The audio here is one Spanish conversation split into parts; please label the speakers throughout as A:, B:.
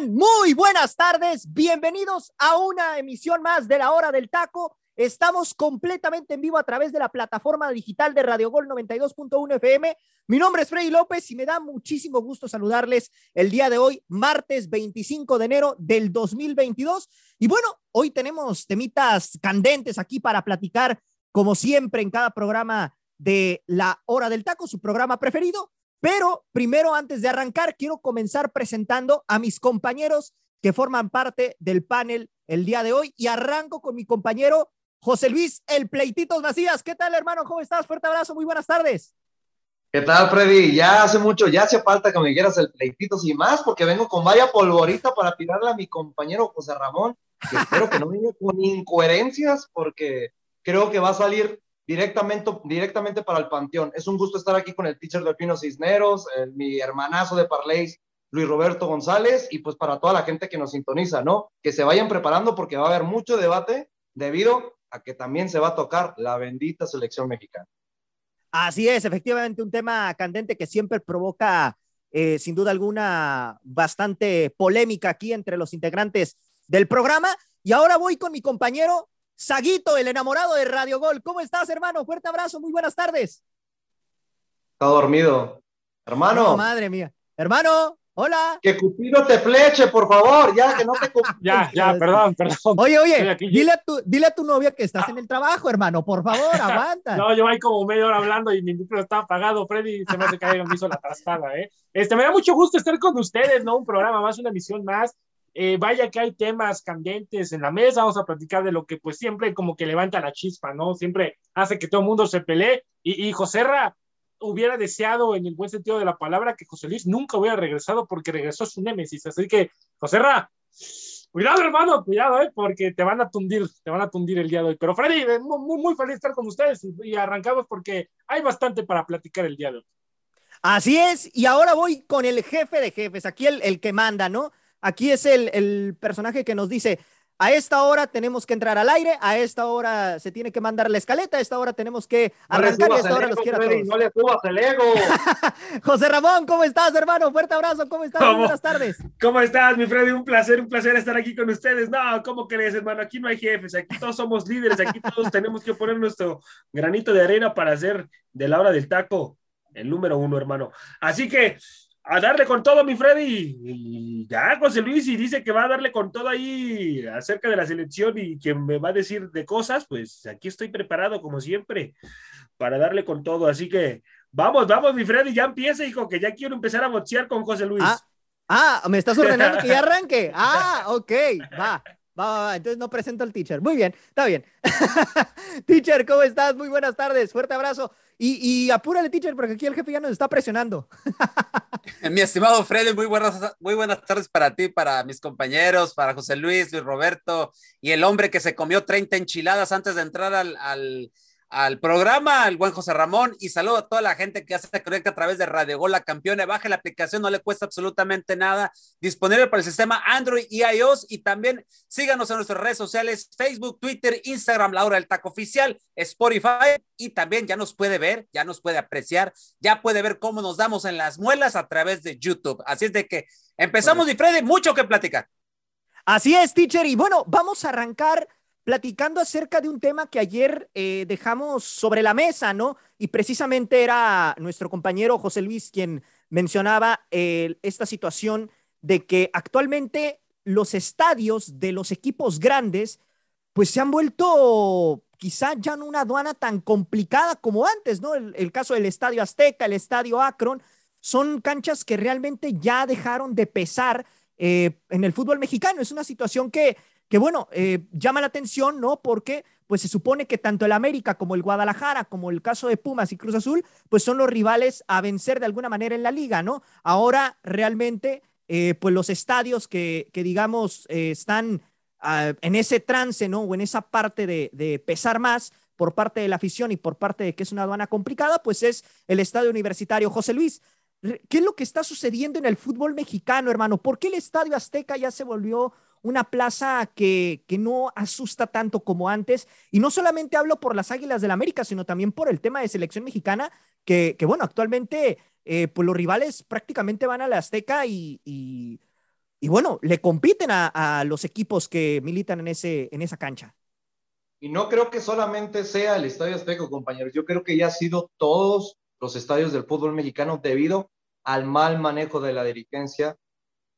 A: Muy buenas tardes. Bienvenidos a una emisión más de la hora del taco. Estamos completamente en vivo a través de la plataforma digital de Radio Gol 92.1 FM. Mi nombre es Freddy López y me da muchísimo gusto saludarles el día de hoy, martes 25 de enero del 2022. Y bueno, hoy tenemos temitas candentes aquí para platicar, como siempre en cada programa de la hora del taco, su programa preferido. Pero primero, antes de arrancar, quiero comenzar presentando a mis compañeros que forman parte del panel el día de hoy y arranco con mi compañero José Luis El Pleititos Macías. ¿Qué tal, hermano? ¿Cómo estás? Fuerte abrazo, muy buenas tardes.
B: ¿Qué tal, Freddy? Ya hace mucho, ya hace falta que me quieras el pleititos y más, porque vengo con vaya polvorita para tirarle a mi compañero José Ramón, espero que no venga con incoherencias, porque creo que va a salir directamente, directamente para el Panteón. Es un gusto estar aquí con el teacher de Pino Cisneros, mi hermanazo de Parleys, Luis Roberto González, y pues para toda la gente que nos sintoniza, ¿no? Que se vayan preparando porque va a haber mucho debate debido a que también se va a tocar la bendita selección mexicana.
A: Así es, efectivamente, un tema candente que siempre provoca, eh, sin duda alguna, bastante polémica aquí entre los integrantes del programa. Y ahora voy con mi compañero Saguito, el enamorado de Radio Gol. ¿Cómo estás, hermano? Fuerte abrazo, muy buenas tardes.
B: Está dormido. Hermano.
A: madre mía. Hermano, hola.
B: Que Cupido te fleche, por favor, ya que no te
C: Ya, ya, perdón, perdón.
A: Oye, oye, dile a, tu, dile a tu novia que estás en el trabajo, hermano, por favor, aguanta.
C: no, yo ahí como media hora hablando y mi micro está apagado, Freddy se me hace caer, me hizo la trastada, ¿eh? Este, me da mucho gusto estar con ustedes, ¿no? Un programa más, una emisión más. Eh, vaya que hay temas candentes en la mesa, vamos a platicar de lo que pues siempre como que levanta la chispa, ¿no? Siempre hace que todo el mundo se pelee y, y José Ra hubiera deseado en el buen sentido de la palabra que José Luis nunca hubiera regresado porque regresó su némesis, así que José Ra, cuidado hermano, cuidado, ¿eh? porque te van a tundir, te van a tundir el día de hoy, pero Freddy, eh, muy, muy feliz estar con ustedes y, arrancamos porque hay bastante para platicar el día de hoy.
A: Así es, y ahora voy con el jefe de jefes, aquí el que manda, ¿no? Aquí es el, personaje que nos dice, a esta hora tenemos que entrar al aire, a esta hora se tiene que mandar la escaleta, a esta hora tenemos que arrancar y a esta hora los quiero todos.
B: No le subas el ego.
A: José Ramón, ¿cómo estás, hermano? Fuerte abrazo, ¿cómo estás? Buenas tardes.
D: ¿Cómo estás, mi Freddy? Un placer, un placer estar aquí con ustedes. No, ¿cómo crees, hermano? Aquí no hay jefes, aquí todos somos líderes, aquí todos tenemos que poner nuestro granito de arena para hacer de la hora del taco el número uno, hermano. Así que a darle con todo, mi Freddy. Y ya, José Luis, y dice que va a darle con todo ahí acerca de la selección y que me va a decir de cosas, pues aquí estoy preparado, como siempre, para darle con todo. Así que vamos, vamos, mi Freddy, ya empieza, hijo, que ya quiero empezar a boxear con José Luis.
A: Ah, ah me estás ordenando que ya arranque. Ah, ok, va. Va, va, entonces no presento al teacher. Muy bien, está bien. teacher, ¿cómo estás? Muy buenas tardes, fuerte abrazo. Y, y, apúrale, teacher, porque aquí el jefe ya nos está presionando.
E: Mi estimado Freddy, muy buenas, muy buenas tardes para ti, para mis compañeros, para José Luis, Luis Roberto y el hombre que se comió 30 enchiladas antes de entrar al, al al programa, el buen José Ramón, y saludo a toda la gente que hace conecta a través de Radio Gol, la campeona. Baje la aplicación, no le cuesta absolutamente nada. Disponible para el sistema Android y iOS. Y también síganos en nuestras redes sociales: Facebook, Twitter, Instagram, la hora del taco oficial, Spotify. Y también ya nos puede ver, ya nos puede apreciar, ya puede ver cómo nos damos en las muelas a través de YouTube. Así es de que empezamos, y Freddy, mucho que platicar.
A: Así es, teacher. Y bueno, vamos a arrancar platicando acerca de un tema que ayer eh, dejamos sobre la mesa, ¿no? Y precisamente era nuestro compañero José Luis quien mencionaba esta situación de que actualmente los estadios de los equipos grandes, pues se han vuelto quizá ya no una aduana tan complicada como antes, ¿no? El, caso del Estadio Azteca, el Estadio Akron, son canchas que realmente ya dejaron de pesar eh, en el fútbol mexicano. Es una situación que que bueno, eh, llama la atención, ¿no? Porque pues se supone que tanto el América como el Guadalajara, como el caso de Pumas y Cruz Azul, pues son los rivales a vencer de alguna manera en la liga, ¿no? Ahora realmente, eh, pues los estadios que, que digamos, eh, están ah, en ese trance, ¿no? O en esa parte de, de pesar más, por parte de la afición y por parte de que es una aduana complicada, pues es el estadio universitario. José Luis, ¿qué es lo que está sucediendo en el fútbol mexicano, hermano? ¿Por qué el estadio Azteca ya se volvió una plaza que, que no asusta tanto como antes? Y no solamente hablo por las Águilas del la América, sino también por el tema de selección mexicana, que, que bueno, actualmente eh, pues los rivales prácticamente van a la Azteca y, y, y bueno, le compiten a, a, los equipos que militan en, ese, en esa cancha.
B: Y no creo que solamente sea el Estadio Azteca, compañeros. Yo creo que ya ha sido todos los estadios del fútbol mexicano debido al mal manejo de la dirigencia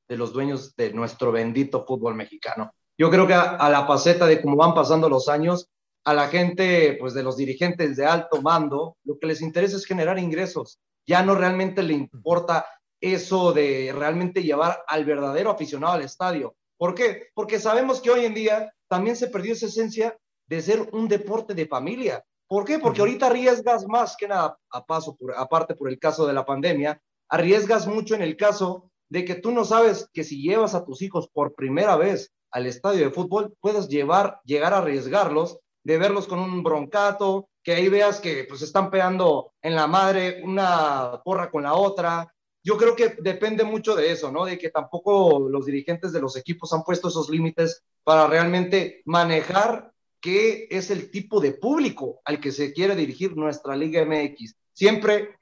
B: de los dueños de nuestro bendito fútbol mexicano. Yo creo que a, a la paseta de cómo van pasando los años, a la gente, pues de los dirigentes de alto mando, lo que les interesa es generar ingresos. Ya no realmente le importa eso de realmente llevar al verdadero aficionado al estadio. ¿Por qué? Porque sabemos que hoy en día también se perdió esa esencia de ser un deporte de familia. ¿Por qué? Porque ahorita arriesgas más que nada, a paso por, aparte por el caso de la pandemia, arriesgas mucho en el caso de que tú no sabes que si llevas a tus hijos por primera vez al estadio de fútbol, puedes llevar, llegar a arriesgarlos, de verlos con un broncato, que ahí veas que pues están pegando en la madre una porra con la otra. Yo creo que depende mucho de eso, ¿no? De que tampoco los dirigentes de los equipos han puesto esos límites para realmente manejar qué es el tipo de público al que se quiere dirigir nuestra Liga MX. Siempre,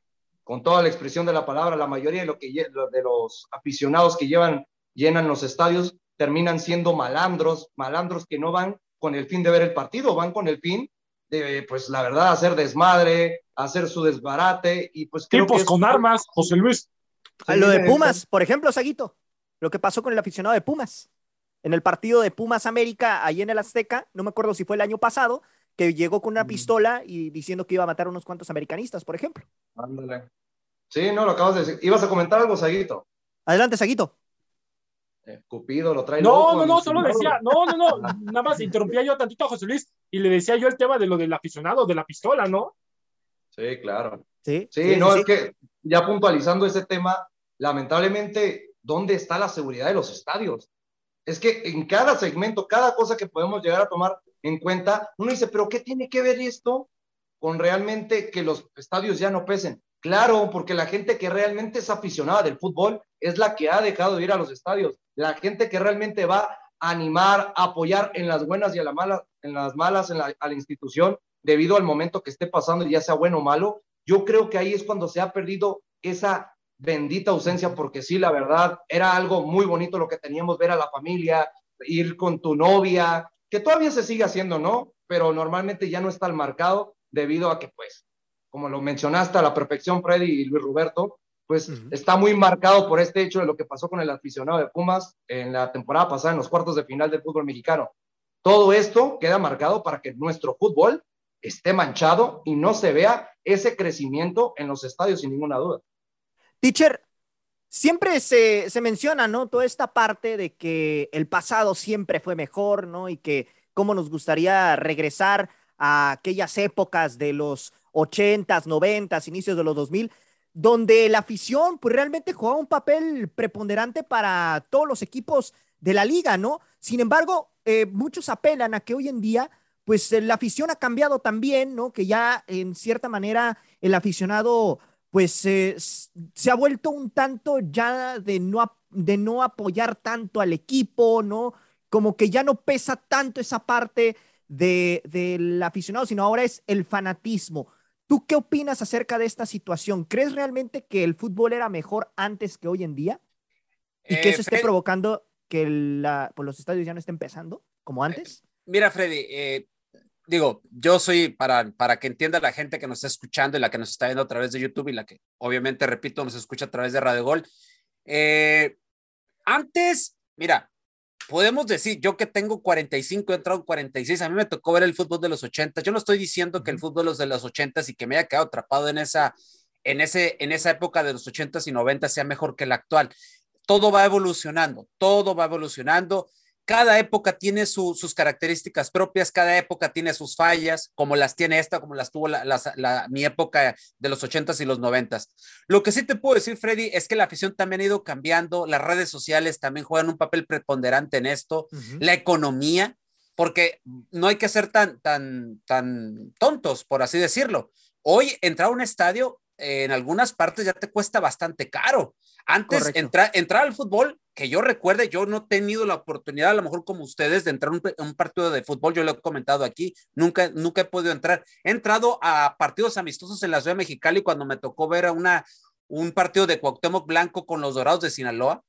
B: con toda la expresión de la palabra, la mayoría de, lo que, de los aficionados que llevan, llenan los estadios terminan siendo malandros, malandros que no van con el fin de ver el partido, van con el fin de, pues la verdad, hacer desmadre, hacer su desbarate y pues...
C: Creo Tipos con armas, José Luis.
A: A lo de Pumas, por ejemplo, Saguito, lo que pasó con el aficionado de Pumas en el partido de Pumas América, ahí en el Azteca, no me acuerdo si fue el año pasado, que llegó con una pistola y diciendo que iba a matar a unos cuantos americanistas, por ejemplo.
B: Ándale. Sí, no, lo acabas de decir. ¿Ibas a comentar algo, Saguito?
A: Adelante, Saguito.
B: Eh, Cupido lo trae.
C: No, loco, no, no, solo decía, no, no, no, nada más interrumpía yo tantito a José Luis y le decía yo el tema de lo del aficionado, de la pistola, ¿no?
B: Sí, claro.
A: Sí,
B: sí, sí no, sí, es que ya puntualizando ese tema, lamentablemente, ¿dónde está la seguridad de los estadios? es que en cada segmento, cada cosa que podemos llegar a tomar en cuenta, uno dice, pero ¿qué tiene que ver esto con realmente que los estadios ya no pesen? Claro, porque la gente que realmente es aficionada del fútbol es la que ha dejado de ir a los estadios. La gente que realmente va a animar, apoyar en las buenas y a la mala, en las malas a la institución debido al momento que esté pasando, ya sea bueno o malo. Yo creo que ahí es cuando se ha perdido esa bendita ausencia, porque sí, la verdad, era algo muy bonito lo que teníamos, ver a la familia, ir con tu novia, que todavía se sigue haciendo, ¿no? Pero normalmente ya no está al marcado debido a que, pues, como lo mencionaste a la perfección, Freddy y Luis Roberto, pues uh -huh. está muy marcado por este hecho de lo que pasó con el aficionado de Pumas en la temporada pasada, en los cuartos de final del fútbol mexicano. Todo esto queda marcado para que nuestro fútbol esté manchado y no se vea ese crecimiento en los estadios, sin ninguna duda.
A: Teacher, siempre se, se, menciona, ¿no? Toda esta parte de que el pasado siempre fue mejor, ¿no? Y que cómo nos gustaría regresar a aquellas épocas de los 80s, 90s, inicios de los 2000, donde la afición pues realmente jugaba un papel preponderante para todos los equipos de la liga, ¿no? Sin embargo, eh, muchos apelan a que hoy en día pues la afición ha cambiado también, ¿no? Que ya en cierta manera el aficionado pues eh, se ha vuelto un tanto ya de no, de no apoyar tanto al equipo, ¿no? Como que ya no pesa tanto esa parte del de, aficionado, sino ahora es el fanatismo. ¿Tú qué opinas acerca de esta situación? ¿Crees realmente que el fútbol era mejor antes que hoy en día? ¿Y eh, que eso esté Fred... provocando que la, pues los estadios ya no estén empezando como antes?
E: Eh, mira, Freddy, eh, digo, yo soy para, para que entienda la gente que nos está escuchando y la que nos está viendo a través de YouTube y la que obviamente, repito, nos escucha a través de Radio Gol. Eh, antes, mira, podemos decir, yo que tengo 45, he entrado en 46, a mí me tocó ver el fútbol de los 80. Yo no estoy diciendo que el fútbol de los 80 y que me haya quedado atrapado en esa, en ese, en esa época de los 80 y 90 sea mejor que el actual. Todo va evolucionando, todo va evolucionando cada época tiene sus características propias, cada época tiene sus fallas, como las tiene esta, como las tuvo la, mi época de los ochentas y los noventas. Lo que sí te puedo decir, Freddy, es que la afición también ha ido cambiando, las redes sociales también juegan un papel preponderante en esto, la economía, porque no hay que ser tan, tan, tan tontos, por así decirlo. Hoy entrar a un estadio en algunas partes ya te cuesta bastante caro. Antes, entrar, entrar al fútbol, que yo recuerde, yo no he tenido la oportunidad, a lo mejor como ustedes, de entrar a un, partido de fútbol, yo lo he comentado aquí, nunca, nunca he podido entrar. He entrado a partidos amistosos en la Ciudad de Mexicali cuando me tocó ver a una, un partido de Cuauhtémoc Blanco con los Dorados de Sinaloa,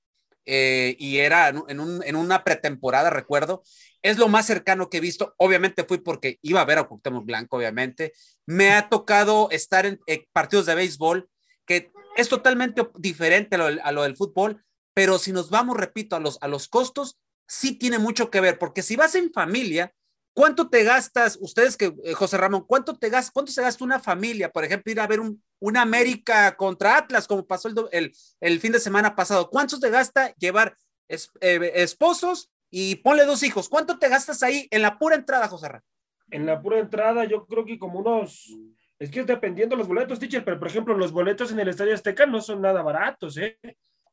E: eh, y era en, un, en, una pretemporada, recuerdo. Es lo más cercano que he visto. Obviamente fui porque iba a ver a Cuauhtémoc Blanco, obviamente. Me ha tocado estar en partidos de béisbol que es totalmente diferente a lo, del fútbol, pero si nos vamos, repito, a los, a los costos, sí tiene mucho que ver, porque si vas en familia, ¿cuánto te gastas, ustedes que, eh, José Ramón, cuánto te gastas, cuánto se gasta una familia, por ejemplo, ir a ver un, una América contra Atlas, como pasó el, el, fin de semana pasado? ¿Cuánto te gasta llevar eh, esposos y ponle dos hijos? ¿Cuánto te gastas ahí en la pura entrada, José Ramón?
D: En la pura entrada, yo creo que como unos es que es dependiendo los boletos, teacher, pero por ejemplo, los boletos en el Estadio Azteca no son nada baratos, ¿eh?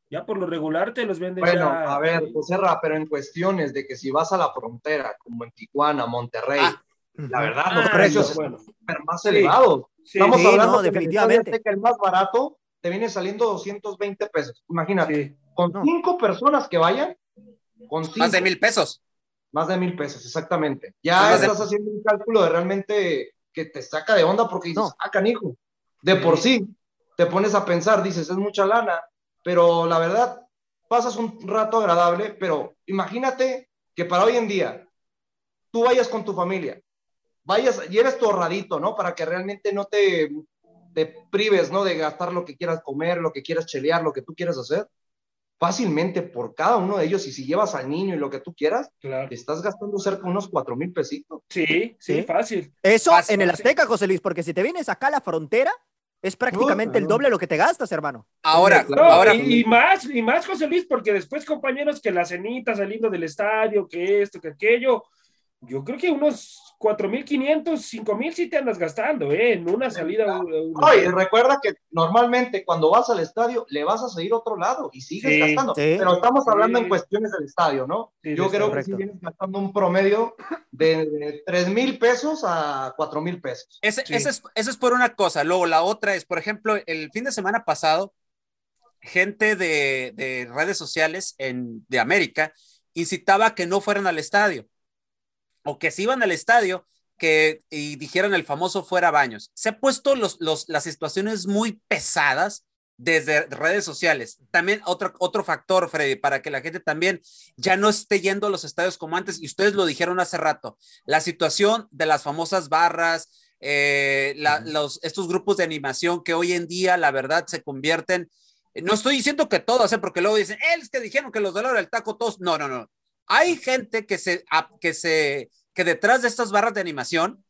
D: Ya por lo regular te los venden.
B: Bueno, a ver, pues pero en cuestiones de que si vas a la frontera, como en Tijuana, Monterrey, ah. la verdad, los ah, precios son más elevados. Estamos hablando definitivamente. de que el más barato te viene saliendo 220 pesos. Imagínate, con cinco personas que vayan, con
E: más de mil pesos.
B: Más de mil pesos, exactamente. Ya estás haciendo un cálculo de realmente que te saca de onda porque dices, ah, canijo, de por sí, te pones a pensar, dices, es mucha lana, pero la verdad, pasas un rato agradable, pero imagínate que para hoy en día, tú vayas con tu familia, vayas, lleves tu ahorradito, ¿no? Para que realmente no te, te prives, ¿no? De gastar lo que quieras comer, lo que quieras chelear, lo que tú quieras hacer fácilmente por cada uno de ellos, y si llevas al niño y lo que tú quieras, te estás gastando cerca de unos cuatro mil pesitos.
D: Sí, sí, fácil.
A: Eso en el Azteca, José Luis, porque si te vienes acá a la frontera, es prácticamente el doble lo que te gastas, hermano.
E: Ahora, ahora.
D: Y, más, y más, José Luis, porque después, compañeros, que la cenita saliendo del estadio, que esto, que aquello, yo creo que unos 4.500, 5.000 sí te andas gastando, ¿eh? En una salida.
B: Oye, recuerda que normalmente cuando vas al estadio le vas a seguir otro lado y sigues gastando. pero estamos hablando en cuestiones del estadio, ¿no? Yo creo que sí vienes gastando un promedio de, tres mil pesos a cuatro mil pesos.
E: Ese, es, eso es por una cosa. Luego la otra es, por ejemplo, el fin de semana pasado, gente de, de redes sociales en, de América incitaba que no fueran al estadio o que se iban al estadio que y dijeran el famoso fuera baños. Se ha puesto los, los, las situaciones muy pesadas desde redes sociales. También otro, otro factor, Freddy, para que la gente también ya no esté yendo a los estadios como antes, y ustedes lo dijeron hace rato, la situación de las famosas barras, eh, los, estos grupos de animación que hoy en día, la verdad, se convierten, no estoy diciendo que todos, ¿eh? porque luego dicen, es que dijeron que los dolores del taco todos, no, no, no, hay gente que se, que se, que detrás de estas barras de animación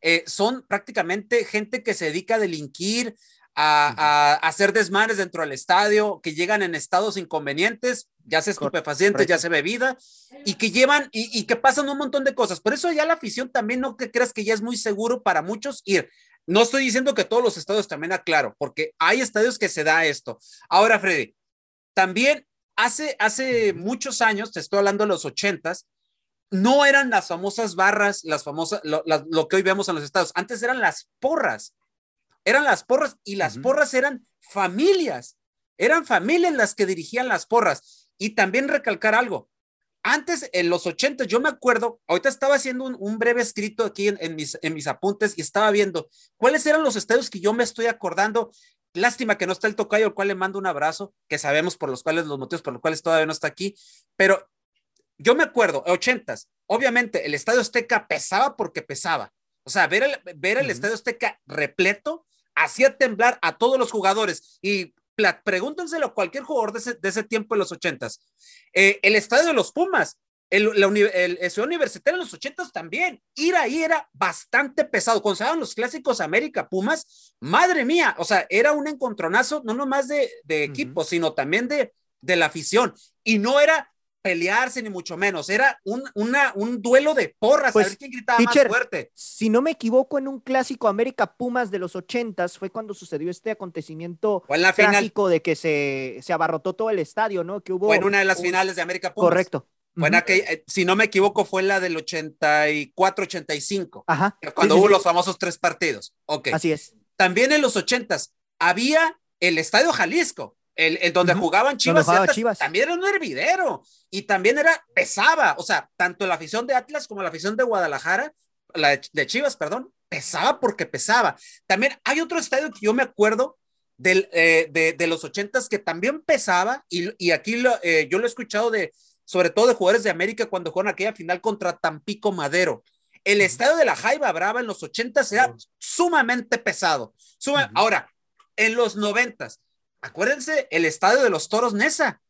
E: eh, son prácticamente gente que se dedica a delinquir, a, hacer desmanes dentro del estadio, que llegan en estados inconvenientes, ya sea estupefacientes, ya sea bebida, y que llevan y, que pasan un montón de cosas. Por eso ya la afición también no que creas que ya es muy seguro para muchos ir. No estoy diciendo que todos los estadios también aclaro, porque hay estadios que se da esto. Ahora, Freddy, también hace, hace muchos años, te estoy hablando de los ochentas, no eran las famosas barras, las famosas, lo, que hoy vemos en los estados. Antes eran las porras. Eran las porras y las porras eran familias. Eran familias las que dirigían las porras. Y también recalcar algo. Antes, en los ochentas, yo me acuerdo, ahorita estaba haciendo un, breve escrito aquí en, mis, en mis apuntes y estaba viendo cuáles eran los estadios que yo me estoy acordando Lástima que no está el tocayo, al cual le mando un abrazo, que sabemos por los cuales, los motivos por los cuales todavía no está aquí, pero yo me acuerdo, ochentas, obviamente el Estadio Azteca pesaba porque pesaba. O sea, ver el, ver el Estadio Azteca repleto hacía temblar a todos los jugadores y pregúntenselo a cualquier jugador de ese, de ese tiempo en los ochentas. Eh, el Estadio de los Pumas, el, el, Ciudad Universitaria en los ochentas también. Ir ahí era bastante pesado. Cuando se daban los clásicos América Pumas, madre mía, o sea, era un encontronazo, no nomás de, de equipo, sino también de, de la afición. Y no era pelearse ni mucho menos, era un, una, un duelo de porras,
A: Pues,
E: a ver quién gritaba
A: teacher,
E: más fuerte.
A: Si no me equivoco, en un clásico América Pumas de los ochentas fue cuando sucedió este acontecimiento
E: O en la final,
A: de que se, se abarrotó todo el estadio, ¿no? Que hubo.
E: o en una de las finales de América Pumas.
A: Correcto.
E: Aquel- eh, si no me equivoco, fue la del 84-85,
A: Ajá.
E: cuando
A: Sí,
E: hubo
A: sí.
E: los famosos tres partidos. Ok.
A: Así es.
E: También en los 80s había el Estadio Jalisco, el, el donde jugaban Chivas, y
A: jugaba
E: Atlas,
A: Chivas.
E: también era un hervidero y también era pesaba, o sea, tanto la afición de Atlas como la afición de Guadalajara, la de, de Chivas, perdón, pesaba porque pesaba. También hay otro estadio que yo me acuerdo del, eh, de, de los ochentas que también pesaba y, y aquí lo, eh, yo lo he escuchado de, sobre todo de jugadores de América cuando jugaron aquella final contra Tampico Madero. El estadio de la Jaiba Brava en los ochentas era sumamente pesado. Suma-. Ahora, en los noventas, acuérdense el estadio de los Toros Nesa.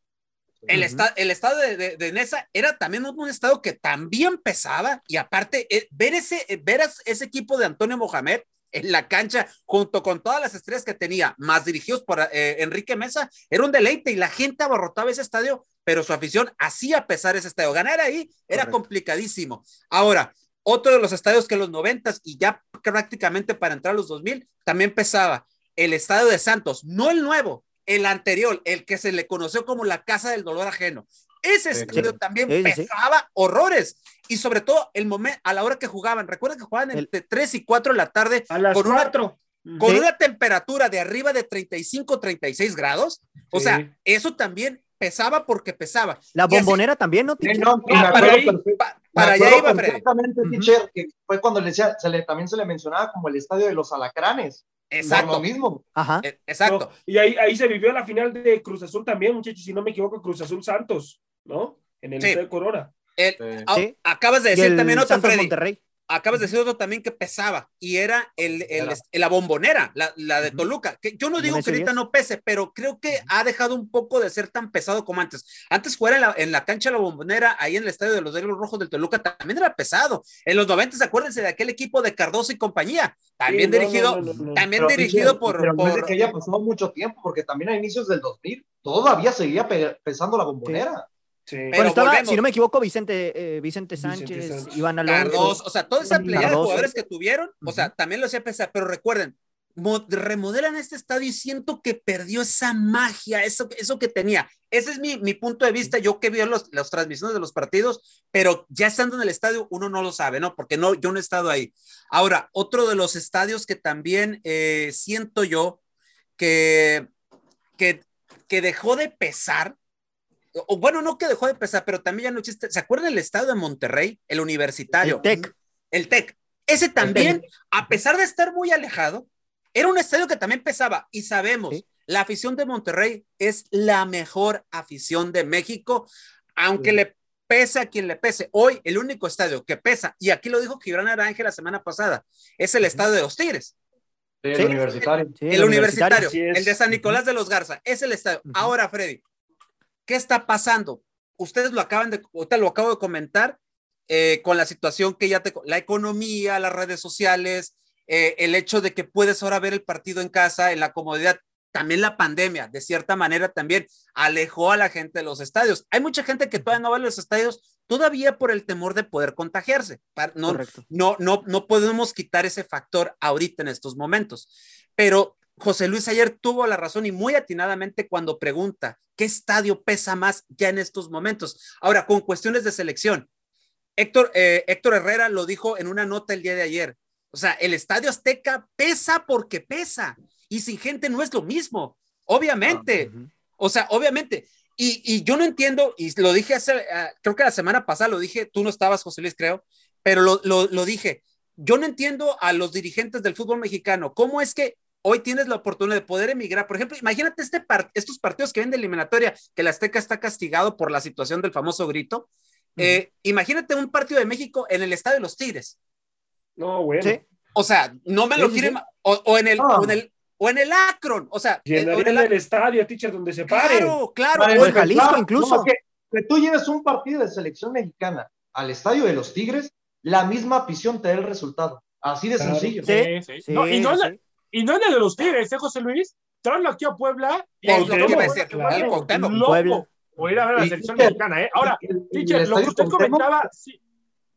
E: El, esta- el estado de, de, de Nesa era también un, un estado que también pesaba y aparte eh, ver, ese, eh, ver ese equipo de Antonio Mohamed en la cancha junto con todas las estrellas que tenía, más dirigidos por eh, Enrique Mesa, era un deleite y la gente abarrotaba ese estadio, pero su afición hacía pesar ese estadio. Ganar ahí era
A: Correcto.
E: complicadísimo. Ahora, otro de los estadios que en los noventas y ya prácticamente para entrar a los 2000 también pesaba el estadio de Santos, no el nuevo, el anterior, el que se le conoció como la Casa del Dolor Ajeno. Ese
B: Sí,
E: estadio también
A: Sí, sí, sí.
E: pesaba horrores. Y sobre todo el momento, a la hora que jugaban, recuerden que jugaban
A: El-
E: entre 3 y 4 de la tarde
D: A las
E: con una-
D: cuatro.
E: con
A: Sí.
E: una temperatura de arriba de 35, 36 grados. O
D: Sí.
E: sea, eso también pesaba porque pesaba.
A: La
E: Y así-
A: bombonera también, ¿no?
B: No,
E: Ah, para
B: acuerdo
D: ahí,
B: perfecto-
E: Pa-
B: me
E: para allá iba, Freddy.
B: teacher, que fue cuando le decía, se le, también se le mencionaba como el estadio de los alacranes. Por lo
E: Exacto.
B: mismo.
A: Ajá.
E: eh, Exacto.
D: No, y ahí, ahí se vivió la final de Cruz Azul también, muchachos, si no me equivoco, Cruz Azul Santos, ¿no? En el
E: Sí.
D: Estadio Corona.
E: El-
B: Sí.
E: a-
A: Sí.
E: Acabas de decir también otro,
A: Santos
E: Freddy.
A: Monterrey.
E: Acabas de decir otro también que pesaba y era el, el-
B: Era.
E: la bombonera, la, la de. Toluca. Que yo no digo que ahorita no pese, pero creo que ha dejado un poco de ser tan pesado como antes. Antes jugar en la, en la cancha de la bombonera, ahí en el estadio de los Diablos Rojos del Toluca, también era pesado. En los 90, acuérdense de aquel equipo de Cardoso y compañía, también
D: Sí,
E: dirigido,
D: no, no, no, no.
E: también
B: Pero,
E: dirigido por,
B: pero es que haya pasado mucho tiempo, porque también a inicios del 2000 todavía seguía pe- pesando la bombonera.
D: Sí.
E: Pero
A: Bueno, estaba,
E: volvemos.
A: si no me equivoco, Vicente, eh, Vicente
D: Vicente
A: Sánchez,
D: Sánchez.
A: Iván Alonso.
E: Cardoso, o sea, toda esa playa de jugadores que tuvieron, o sea, también lo hacía pesar, pero recuerden, mo- remodelan este estadio y siento que perdió esa magia, eso, eso que tenía. Ese es mi, mi punto de vista, yo que vi los, las transmisiones de los partidos, pero ya estando en el estadio uno no lo sabe, ¿no? Porque no, yo no he estado ahí. Ahora, otro de los estadios que también eh, siento yo que, que, que dejó de pesar, o bueno, no que dejó de pesar, pero también ya no existe. ¿Se acuerdan el estadio de Monterrey, el universitario?
A: El TEC.
E: El TEC. Ese también, a pesar de estar muy alejado, era un estadio que también pesaba. Y sabemos,
A: Sí.
E: la afición de Monterrey es la mejor afición de México, aunque
D: Sí.
E: le pese a quien le pese. Hoy, el único estadio que pesa, y aquí lo dijo Gibran Aranje la semana pasada, es el estadio de los Tigres.
B: Sí, el
A: Sí.
B: universitario.
A: Sí,
E: el universitario, el de San Nicolás de los Garza, es el estadio. Ahora, Freddy, ¿qué está pasando? Ustedes lo acaban de, ahorita lo acabo de comentar, eh, con la situación que ya te, la economía, las redes sociales, eh, el hecho de que puedes ahora ver el partido en casa, en la comodidad, también la pandemia, de cierta manera también alejó a la gente de los estadios. Hay mucha gente que todavía no va a los estadios todavía por el temor de poder contagiarse. No,
A: Correcto.
E: no, no, no podemos quitar ese factor ahorita en estos momentos. Pero José Luis ayer tuvo la razón y muy atinadamente cuando pregunta qué estadio pesa más ya en estos momentos. Ahora, con cuestiones de selección, Héctor, eh, Héctor Herrera lo dijo en una nota el día de ayer. O sea, el estadio Azteca pesa porque pesa y sin gente no es lo mismo. Obviamente,
A: Ujú.
E: o sea, obviamente. Y, y yo no entiendo, y lo dije hace, ah, creo que la semana pasada lo dije, tú no estabas, José Luis, creo, pero lo, lo, lo dije. Yo no entiendo a los dirigentes del fútbol mexicano. ¿Cómo es que hoy tienes la oportunidad de poder emigrar? Por ejemplo, imagínate este par- estos partidos que ven de eliminatoria, que la Azteca está castigado por la situación del famoso grito. Eh, imagínate un partido de México en el estadio de los Tigres.
D: No, bueno.
A: Sí.
E: O sea, no me lo
A: sí,
E: quieren. O, o en el,
B: Ah.
E: o en el, o en el Akron. O sea, en- o en el-
D: el estadio, teacher, donde se pare.
E: claro, claro.
A: O en
B: empezar,
A: Jalisco incluso.
B: no, que, que tú lleves un partido de selección mexicana al estadio de los Tigres, la misma afición te da el resultado. Así de
D: Claro.
B: sencillo.
D: Sí, sí.
A: Sí,
D: No, y, no,
A: sí.
D: la- y no en el de los Tigres, ¿eh, José Luis? Tráelo aquí a Puebla. y
E: El.
A: Puebla.
C: por ir a ver a la selección mexicana, ¿eh? Ahora, teacher, lo que usted
B: Cuauhtémoc,
C: comentaba, sí,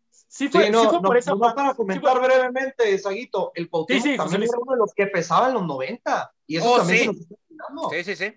C: sí fue,
B: Sí, no,
C: sí fue
B: no,
C: por esa parte.
B: para
C: sí
B: comentar
C: fue-
B: brevemente, Saguito, el Cuauhtémoc
C: Sí, sí,
B: también era uno de los que pesaba en los 90 y eso
E: Oh,
B: también
E: sí.
B: se nos está olvidando.
E: Sí, sí, sí.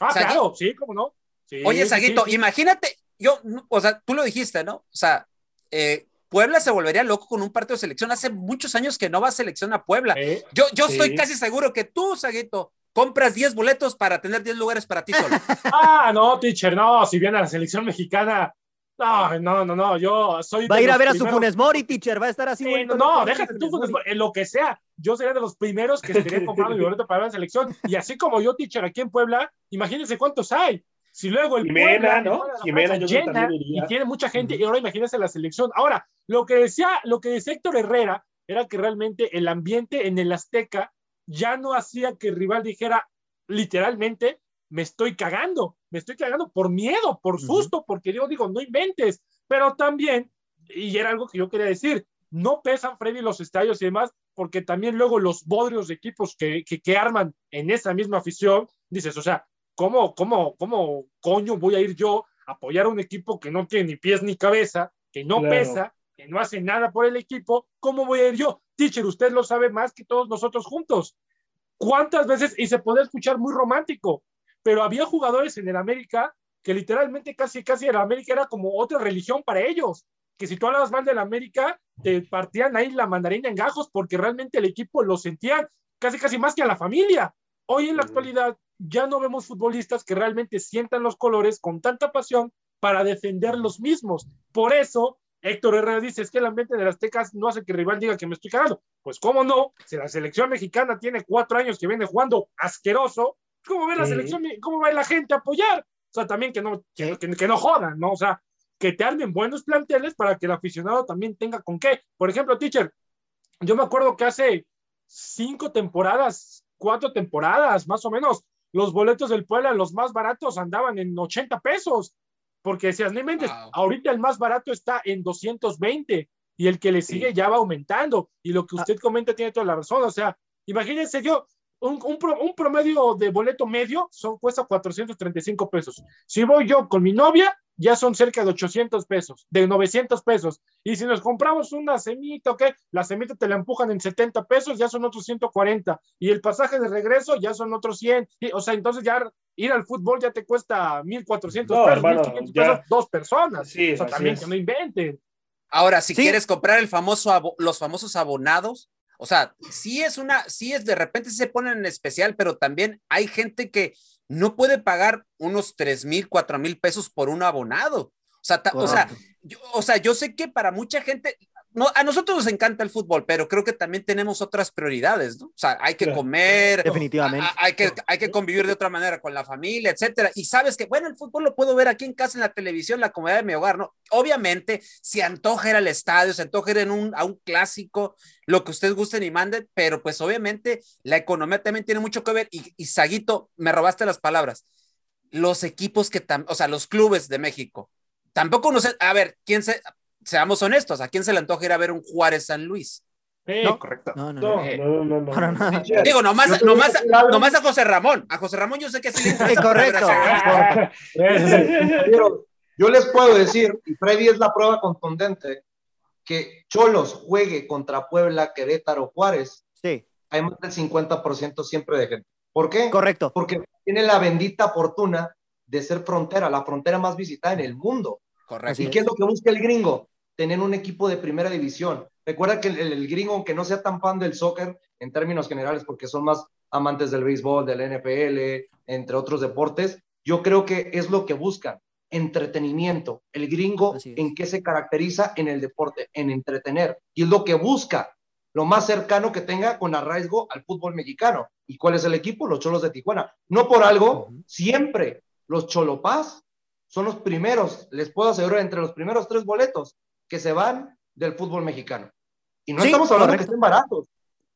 C: Ah, claro, sí, cómo no. Sí,
E: Oye,
C: sí,
E: Saguito,
C: sí, sí.
E: imagínate, yo, o sea, tú lo dijiste, ¿no? O sea, eh, Puebla se volvería loco con un partido de selección. Hace muchos años que no va a selección a Puebla.
C: Eh,
E: Yo, yo
C: Sí.
E: estoy casi seguro que tú, Saguito, compras 10 boletos para tener 10 lugares para ti solo.
C: Ah, no, teacher, no, si viene a la selección mexicana. No, no, no, no, yo soy.
A: Va a ir a ver a su Funes Mori, teacher. Va a estar así.
C: No,
A: ¿no?
C: déjate tú, Funes Mori, en lo que sea. Yo sería de los primeros que estaría comprando mi boleto para ver la selección. Y así como yo, teacher, aquí en Puebla, imagínense cuántos hay. Si luego el
D: Jimena,
C: Puebla,
D: ¿no? Jimena, yo
C: llena
D: también iría.
C: y tiene mucha gente, y ahora imagínense la selección. Ahora, lo que decía, lo que decía Héctor Herrera era que realmente el ambiente en el Azteca ya no hacía que el rival dijera literalmente, me estoy cagando, me estoy cagando por miedo, por susto, porque yo digo, no inventes, pero también, y era algo que yo quería decir, no pesan Freddy los estadios y demás, porque también luego los bodrios de equipos que, que, que arman en esa misma afición, dices, o sea, ¿cómo, cómo, cómo coño voy a ir yo a apoyar a un equipo que no tiene ni pies ni cabeza, que no
D: Claro.
C: pesa, que no hace nada por el equipo? ¿Cómo voy a ir yo? Teacher, usted lo sabe más que todos nosotros juntos. ¿Cuántas veces? Y se puede escuchar muy romántico, pero había jugadores en el América que literalmente casi, casi el América era como otra religión para ellos. Que si tú hablabas mal del América, te partían ahí la mandarina en gajos porque realmente el equipo lo sentían casi, casi más que a la familia. Hoy en la actualidad ya no vemos futbolistas que realmente sientan los colores con tanta pasión para defender los mismos. Por eso, Héctor Herrera dice, es que el ambiente de las Tecas no hace que el rival diga que me estoy cagando. Pues cómo no, si la selección mexicana tiene cuatro años que viene jugando asqueroso, ¿cómo ve la
D: Sí.
C: selección, cómo va la gente a apoyar? O sea, también que no, que, que- que no jodan, ¿no? O sea, que te armen buenos planteles para que el aficionado también tenga con qué. Por ejemplo, teacher, yo me acuerdo que hace cinco temporadas, cuatro temporadas, más o menos, los boletos del Puebla, los más baratos, andaban en 80 pesos. Porque decías, no inventes,
E: Wow.
C: ahorita el más barato está en 220 y el que le sigue ya va aumentando. Y lo que usted comenta tiene toda la razón. O sea, imagínense yo, un, un pro- un promedio de boleto medio son, cuesta 435 pesos. Si voy yo con mi novia, ya son cerca de 800 pesos, de 900 pesos. Y si nos compramos una semita, ¿ok? La semita te la empujan en 70 pesos, ya son otros 140. Y el pasaje de regreso ya son otros 100. Y, o sea, entonces ya ir al fútbol ya te cuesta 1400
D: No,
C: pesos,
D: hermano,
C: 1500
D: ya.
C: pesos, dos personas.
D: Sí,
C: o sea, también
D: es.
C: que no inventen.
E: Ahora, si
A: Sí.
E: quieres comprar el famoso los famosos abonados, o sea, sí es una, sí es de repente se ponen en especial, pero también hay gente que no puede pagar unos tres mil, cuatro mil pesos por un abonado. O sea, ta- o sea, yo, o sea, yo sé que para mucha gente, no, a nosotros nos encanta el fútbol, pero creo que también tenemos otras prioridades, ¿no? O sea, hay que comer,
A: Definitivamente.
E: a- a- hay, que, hay que convivir de otra manera con la familia, etcétera. Y sabes que, bueno, el fútbol lo puedo ver aquí en casa, en la televisión, en la comodidad de mi hogar, ¿no? Obviamente, si antoja ir al estadio, se antoja ir en un, a un clásico, lo que ustedes gusten y manden, pero pues obviamente la economía también tiene mucho que ver. Y, y Saguito, me robaste las palabras. Los equipos que o sea, los clubes de México, tampoco no sé, a ver, ¿quién se, seamos honestos, ¿a quién se le antoja ir a ver un Juárez San Luis?
C: Sí,
A: No.
C: correcto.
A: No, no,
D: No,
A: no.
E: Eh,
D: no, no, no.
E: Digo, nomás, nomás, nomás a José Ramón. A José Ramón yo sé que sí
A: Es correcto.
B: Pero yo les puedo decir, y Freddy es la prueba contundente, que Cholos juegue contra Puebla, Querétaro, Juárez,
A: Sí,
B: hay más del 50% siempre de gente. ¿Por qué?
A: correcto.
B: Porque tiene la bendita fortuna de ser frontera, la frontera más visitada en el mundo.
E: Correcto.
B: ¿Y qué es lo que busca el gringo? Tener un equipo de primera división. Recuerda que el, el gringo, aunque no sea tan fan del soccer en términos generales, porque son más amantes del béisbol, del NFL, entre otros deportes, yo creo que es lo que buscan, entretenimiento. El gringo. ¿en qué se caracteriza? En el deporte, en entretener. Y es lo que busca, lo más cercano que tenga con arraigo al fútbol mexicano. ¿Y cuál es el equipo? Los Cholos de Tijuana. No por algo, siempre los Cholopás son los primeros, les puedo asegurar, entre los primeros tres boletos que se van del fútbol mexicano. Y no
A: Sí,
B: estamos hablando
A: correcto.
B: que estén baratos.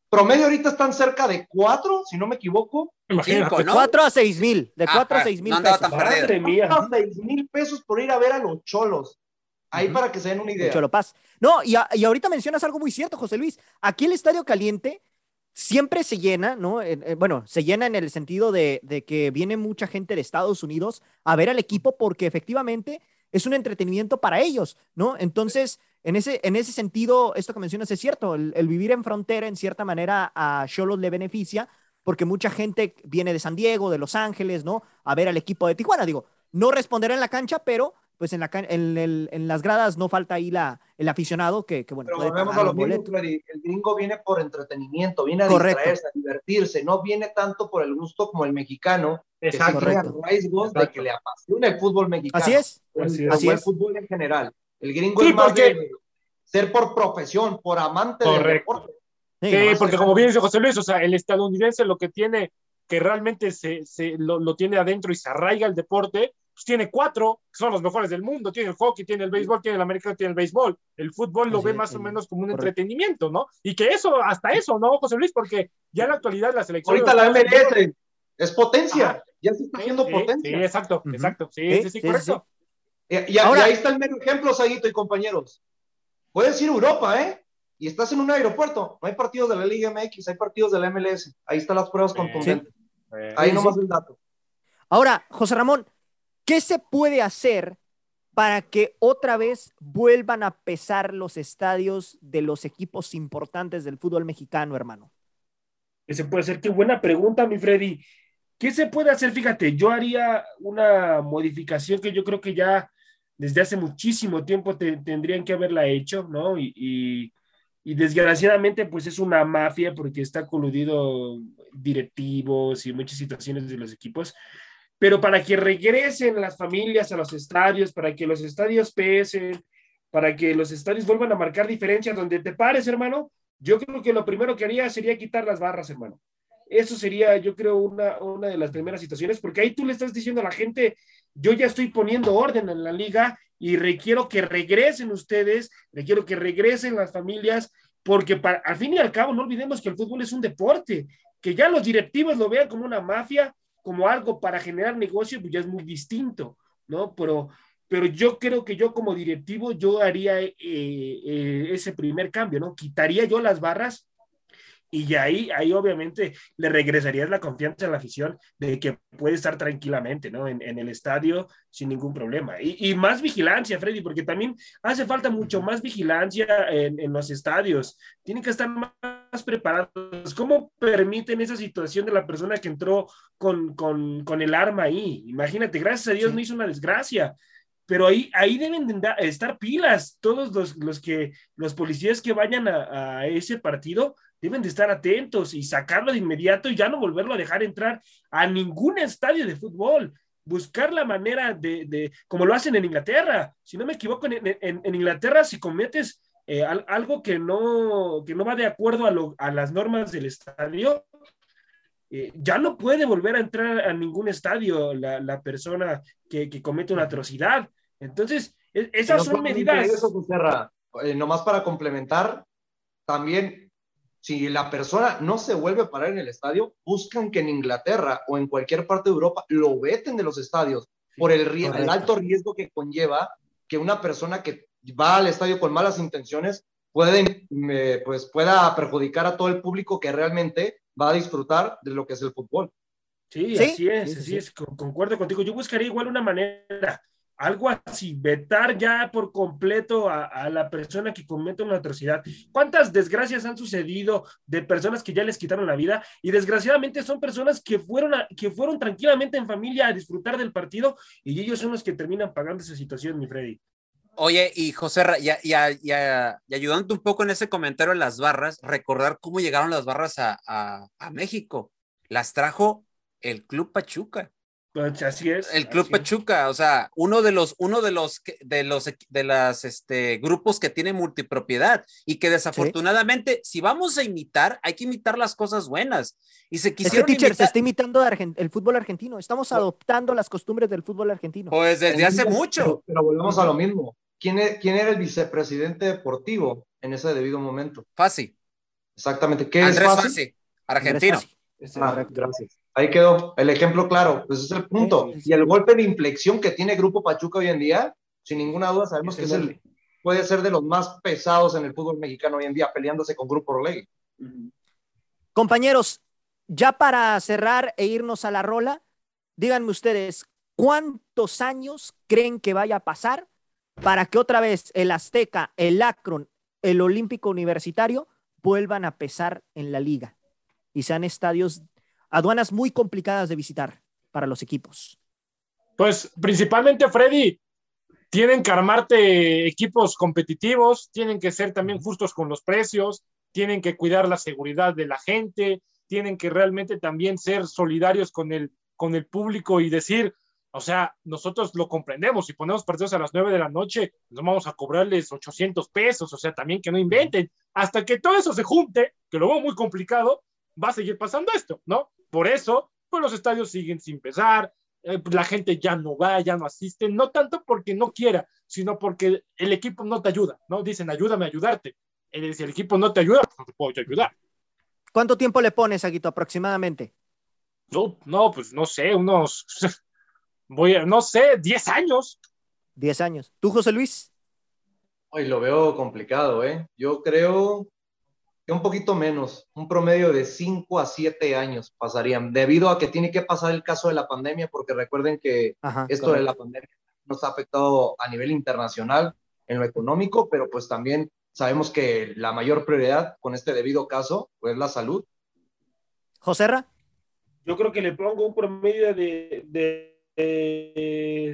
B: Promedio ahorita están cerca de cuatro, si no me equivoco,
C: Imagínate.
E: Cinco, ¿no?
A: 4 a 6 mil. De
E: Ajá,
A: 4 a 6 mil
E: no
A: pesos.
D: Madre mía.
B: a seis mil pesos por ir a ver a los cholos. Ahí para que se den una idea.
A: Cholo Paz. No, y, a- y ahorita mencionas algo muy cierto, José Luis. Aquí el Estadio Caliente siempre se llena, ¿no? bueno, se llena en el sentido de, de, que viene mucha gente de Estados Unidos a ver al equipo porque efectivamente es un entretenimiento para ellos, ¿no? Entonces, en ese, en ese sentido, esto que mencionas es cierto, el, vivir en frontera en cierta manera a Cholos le beneficia porque mucha gente viene de San Diego, de Los Ángeles, ¿no? A ver al equipo de Tijuana, digo, no responderá en la cancha, pero pues en, la, en, el, en las gradas no falta ahí la, el aficionado que, que bueno.
B: Pero volvemos a lo mismo, el gringo viene por entretenimiento, viene a distraerse, a divertirse, no viene tanto por el gusto como el mexicano, Exacto. que riesgos de que le apasiona el fútbol mexicano.
A: Así es.
B: Así el fútbol en general. El gringo es más de ser por profesión, por amante del deporte.
C: Sí, porque como bien dice José Luis, o sea, el estadounidense lo que tiene, que realmente se, se lo, lo, tiene adentro y se arraiga el deporte, pues, tiene cuatro, que son los mejores del mundo, tiene el hockey, tiene el béisbol, tiene el americano, tiene el béisbol. El fútbol lo ve más o menos como un entretenimiento, ¿no? Y que eso, hasta eso, ¿no, José Luis? Porque ya en la actualidad la selección...
B: Ahorita la MLS es potencia, ya se está haciendo potencia.
C: Sí, exacto, exacto, sí, sí, sí, correcto.
B: Y, ahí está el mero ejemplo, Saguito y compañeros. Puedes ir a Europa, ¿eh? Y estás en un aeropuerto, no hay partidos de la Liga MX, hay partidos de la MLS. Ahí están las pruebas contundentes. Ahí nomás el dato.
A: Ahora, José Ramón, ¿Qué se puede hacer para que otra vez vuelvan a pesar los estadios de los equipos importantes del fútbol mexicano, hermano?
D: ¿Qué se puede hacer? Qué buena pregunta, mi Freddy. ¿Qué se puede hacer? Fíjate, yo haría una modificación que yo creo que ya desde hace muchísimo tiempo tendrían que haberla hecho, ¿no? Y, y, desgraciadamente, pues es una mafia porque está coludido directivos y muchas situaciones de los equipos pero para que regresen las familias a los estadios, para que los estadios pesen, para que los estadios vuelvan a marcar diferencias donde te pares, hermano, yo creo que lo primero que haría sería quitar las barras, hermano. Eso sería, yo creo, una, una de las primeras situaciones, porque ahí tú le estás diciendo a la gente, yo ya estoy poniendo orden en la liga y requiero que regresen ustedes, requiero que regresen las familias, porque para, al fin y al cabo no olvidemos que el fútbol es un deporte, que ya los directivos lo vean como una mafia, como algo para generar negocio, pues ya es muy distinto, ¿no? Pero, pero yo creo que yo como directivo, yo haría eh, eh, ese primer cambio, ¿no? Quitaría yo las barras y ahí, ahí obviamente le regresarías la confianza a la afición de que puede estar tranquilamente, ¿no? En, el estadio sin ningún problema. Y, más vigilancia, Freddy, porque también hace falta mucho más vigilancia en, los estadios. Tienen que estar más preparados. ¿Cómo permiten esa situación de la persona que entró con, con, el arma ahí? Imagínate, gracias a Dios no hizo una desgracia pero ahí, ahí deben estar pilas todos los, los, que, los policías que vayan a, a, ese partido deben de estar atentos y sacarlo de inmediato y ya no volverlo a dejar entrar a ningún estadio de fútbol. Buscar la manera de, de como lo hacen en Inglaterra. Si no me equivoco, en, en, en Inglaterra, si cometes eh, algo que no, que no va de acuerdo a, lo, a las normas del estadio, eh, ya no puede volver a entrar a ningún estadio la, la persona que, que, comete una atrocidad. Entonces, e, esas son medidas.
B: Eso, eh, nomás para complementar, también si la persona no se vuelve a parar en el estadio, buscan que en Inglaterra o en cualquier parte de Europa lo veten de los estadios por el, alto riesgo que conlleva que una persona que va al estadio con malas intenciones puede, pues, pueda perjudicar a todo el público que realmente va a disfrutar de lo que es el fútbol.
D: Sí, así es, así es, concuerdo contigo. Yo buscaría igual una manera algo así, vetar ya por completo a, la persona que comete una atrocidad. ¿Cuántas desgracias han sucedido de personas que ya les quitaron la vida? Y desgraciadamente son personas que fueron, que fueron tranquilamente en familia a disfrutar del partido y ellos son los que terminan pagando esa situación, mi Freddy.
E: Oye, y José, y, ayudando un poco en ese comentario en las barras, recordar cómo llegaron las barras a México. Las trajo el Club Pachuca.
D: Pues, así es.
E: El Club Pachuca, o sea, uno de los, uno de los, de los, de las, este, grupos que tiene multipropiedad y que desafortunadamente, si vamos a imitar, hay que imitar las cosas buenas. Y se quisieron
A: teacher, se está imitando el fútbol argentino. Estamos adoptando las costumbres del fútbol argentino.
E: Pues desde hace mucho.
B: Pero, volvemos a lo mismo. ¿Quién, e, ¿Quién, era el vicepresidente deportivo en ese debido momento?
E: Fácil.
B: Exactamente. ¿Qué
E: Andrés es Fácil? argentino.
B: Ah, gracias. Ahí quedó el ejemplo claro, pues es el punto. Y el golpe de inflexión que tiene Grupo Pachuca hoy en día, sin ninguna duda, sabemos que es el, puede ser de los más pesados en el fútbol mexicano hoy en día, peleándose con Grupo Orlegui.
A: Compañeros, ya para cerrar e irnos a la rola, díganme ustedes, ¿cuántos años creen que vaya a pasar para que otra vez el Azteca, el Akron, el Olímpico Universitario vuelvan a pesar en la liga y sean estadios, aduanas muy complicadas de visitar para los equipos?
C: Pues principalmente, Freddy, tienen que armarte equipos competitivos, tienen que ser también justos con los precios, tienen que cuidar la seguridad de la gente, tienen que realmente también ser solidarios con el, con el público y decir, o sea, nosotros lo comprendemos, si ponemos partidos a las 9 de la noche, no vamos a cobrarles 800 pesos, o sea, también que no inventen. Hasta que todo eso se junte, que lo veo muy complicado, va a seguir pasando esto, ¿no? Por eso, pues los estadios siguen sin pesar, eh, pues, la gente ya no va, ya no asiste, no tanto porque no quiera, sino porque el equipo no te ayuda, ¿no? Dicen, ayúdame a ayudarte. Eh, si el equipo no te ayuda, pues no te puedo ayudar.
A: ¿Cuánto tiempo le pones, Aguito, aproximadamente?
C: No, no, pues no sé, unos, voy a, no sé, 10 años.
A: 10 años. ¿Tú, José Luis?
B: Hoy lo veo complicado, ¿eh? Yo creo un poquito menos, un promedio de 5 a 7 años pasarían, debido a que tiene que pasar el caso de la pandemia, porque recuerden que esto de la pandemia nos ha afectado a nivel internacional en lo económico, pero pues también sabemos que la mayor prioridad con este debido caso pues, es la salud.
A: Joserra.
D: Yo creo que le pongo un promedio de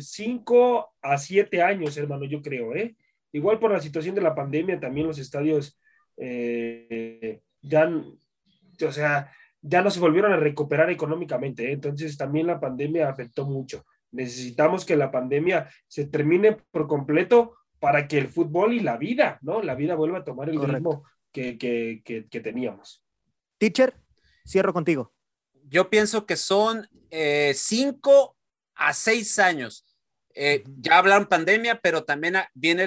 D: 5 a 7 años, hermano, yo creo, ¿eh? Igual por la situación de la pandemia, también los estadios eh, ya, o sea, ya no se volvieron a recuperar económicamente. ¿eh? Entonces también la pandemia afectó mucho. Necesitamos que la pandemia se termine por completo para que el fútbol y la vida, ¿no? La vida vuelva a tomar el ritmo que, que, que, teníamos.
A: Teacher, cierro contigo.
E: Yo pienso que son eh, cinco a seis años. Eh, ya hablaron pandemia, pero también viene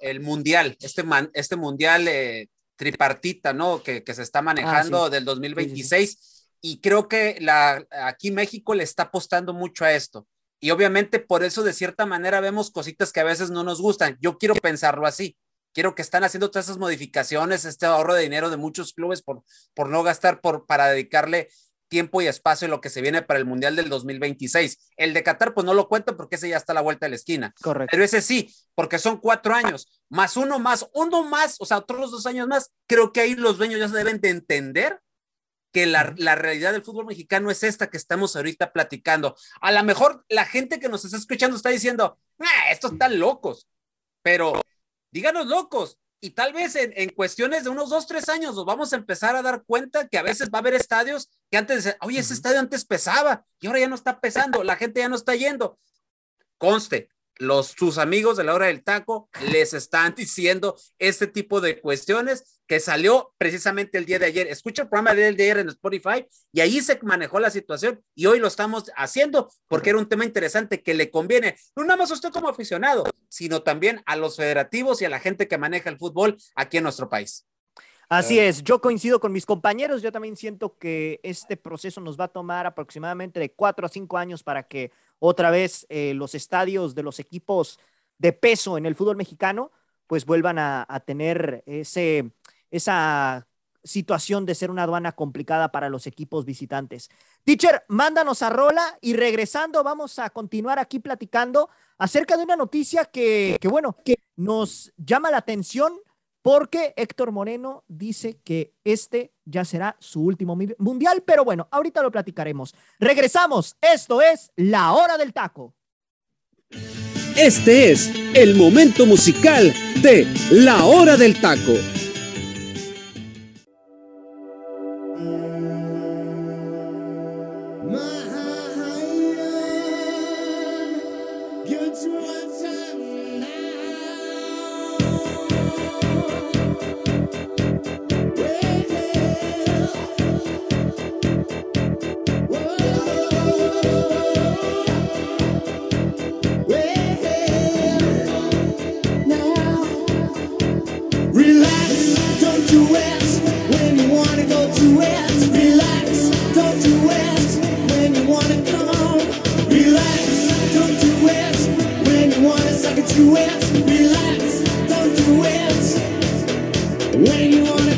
E: el mundial, este, este mundial tripartita, ¿no? Que, se está manejando ah, del 2026. Y creo que la, aquí México le está apostando mucho a esto. Y obviamente por eso de cierta manera vemos cositas que a veces no nos gustan. Yo quiero pensarlo así. Quiero que están haciendo todas esas modificaciones, este ahorro de dinero de muchos clubes por, por no gastar, por, para dedicarle tiempo y espacio lo que se viene para el Mundial del 2026. El de Qatar, pues no lo cuento porque ese ya está a la vuelta de la esquina.
A: Correcto.
E: Pero ese sí, porque son cuatro años, más uno más, uno más, o sea, otros dos años más. Creo que ahí los dueños ya se deben de entender que la, la, realidad del fútbol mexicano es esta que estamos ahorita platicando. A lo mejor la gente que nos está escuchando está diciendo, ah, estos están locos, pero díganos locos, y tal vez en, cuestiones de unos dos, tres años nos vamos a empezar a dar cuenta que a veces va a haber estadios que antes, oye, ese estadio antes pesaba y ahora ya no está pesando, la gente ya no está yendo. Conste, los, sus amigos de la hora del taco les están diciendo este tipo de cuestiones que salió precisamente el día de ayer. Escucha el programa del día de ayer en Spotify y ahí se manejó la situación y hoy lo estamos haciendo porque era un tema interesante que le conviene, no nada más a usted como aficionado, sino también a los federativos y a la gente que maneja el fútbol aquí en nuestro país.
A: Así es, yo coincido con mis compañeros, yo también siento que este proceso nos va a tomar aproximadamente de cuatro a cinco años para que otra vez eh, los estadios de los equipos de peso en el fútbol mexicano pues vuelvan a, tener ese, esa situación de ser una aduana complicada para los equipos visitantes. Teacher, mándanos a Rola y regresando vamos a continuar aquí platicando acerca de una noticia que, que bueno, que nos llama la atención porque Héctor Moreno dice que este ya será su último mundial, pero bueno, ahorita lo platicaremos. Regresamos, esto es La Hora del Taco.
F: Este es el momento musical de La Hora del Taco. when you wanna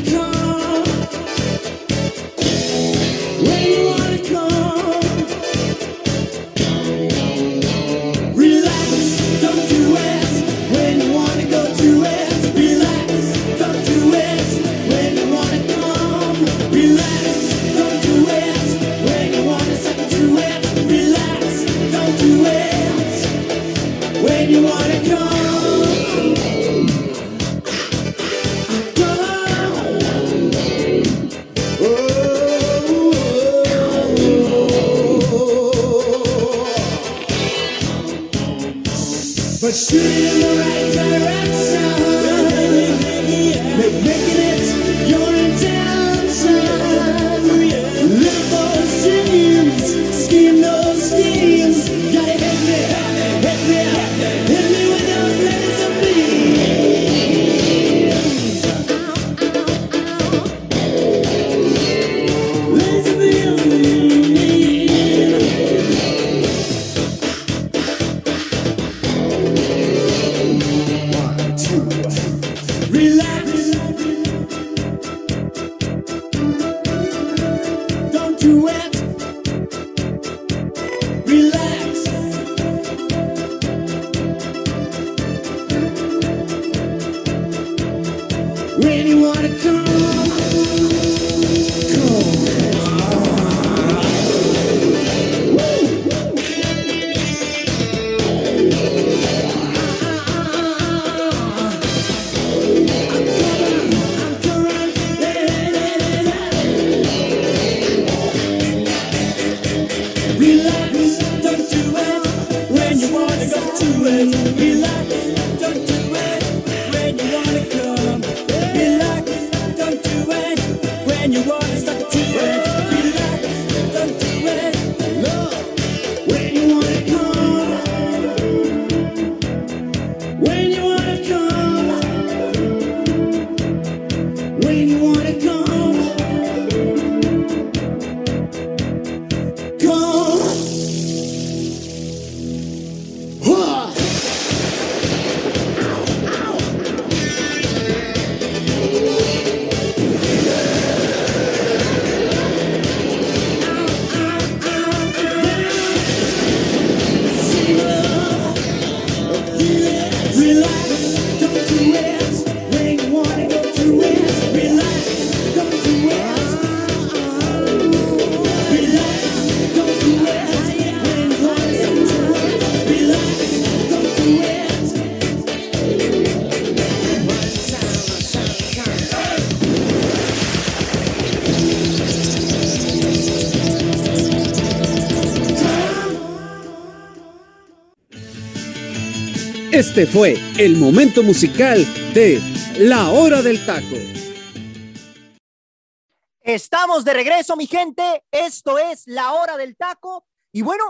F: Este fue el momento musical de La Hora del Taco.
A: Estamos de regreso, mi gente. Esto es La Hora del Taco. Y bueno,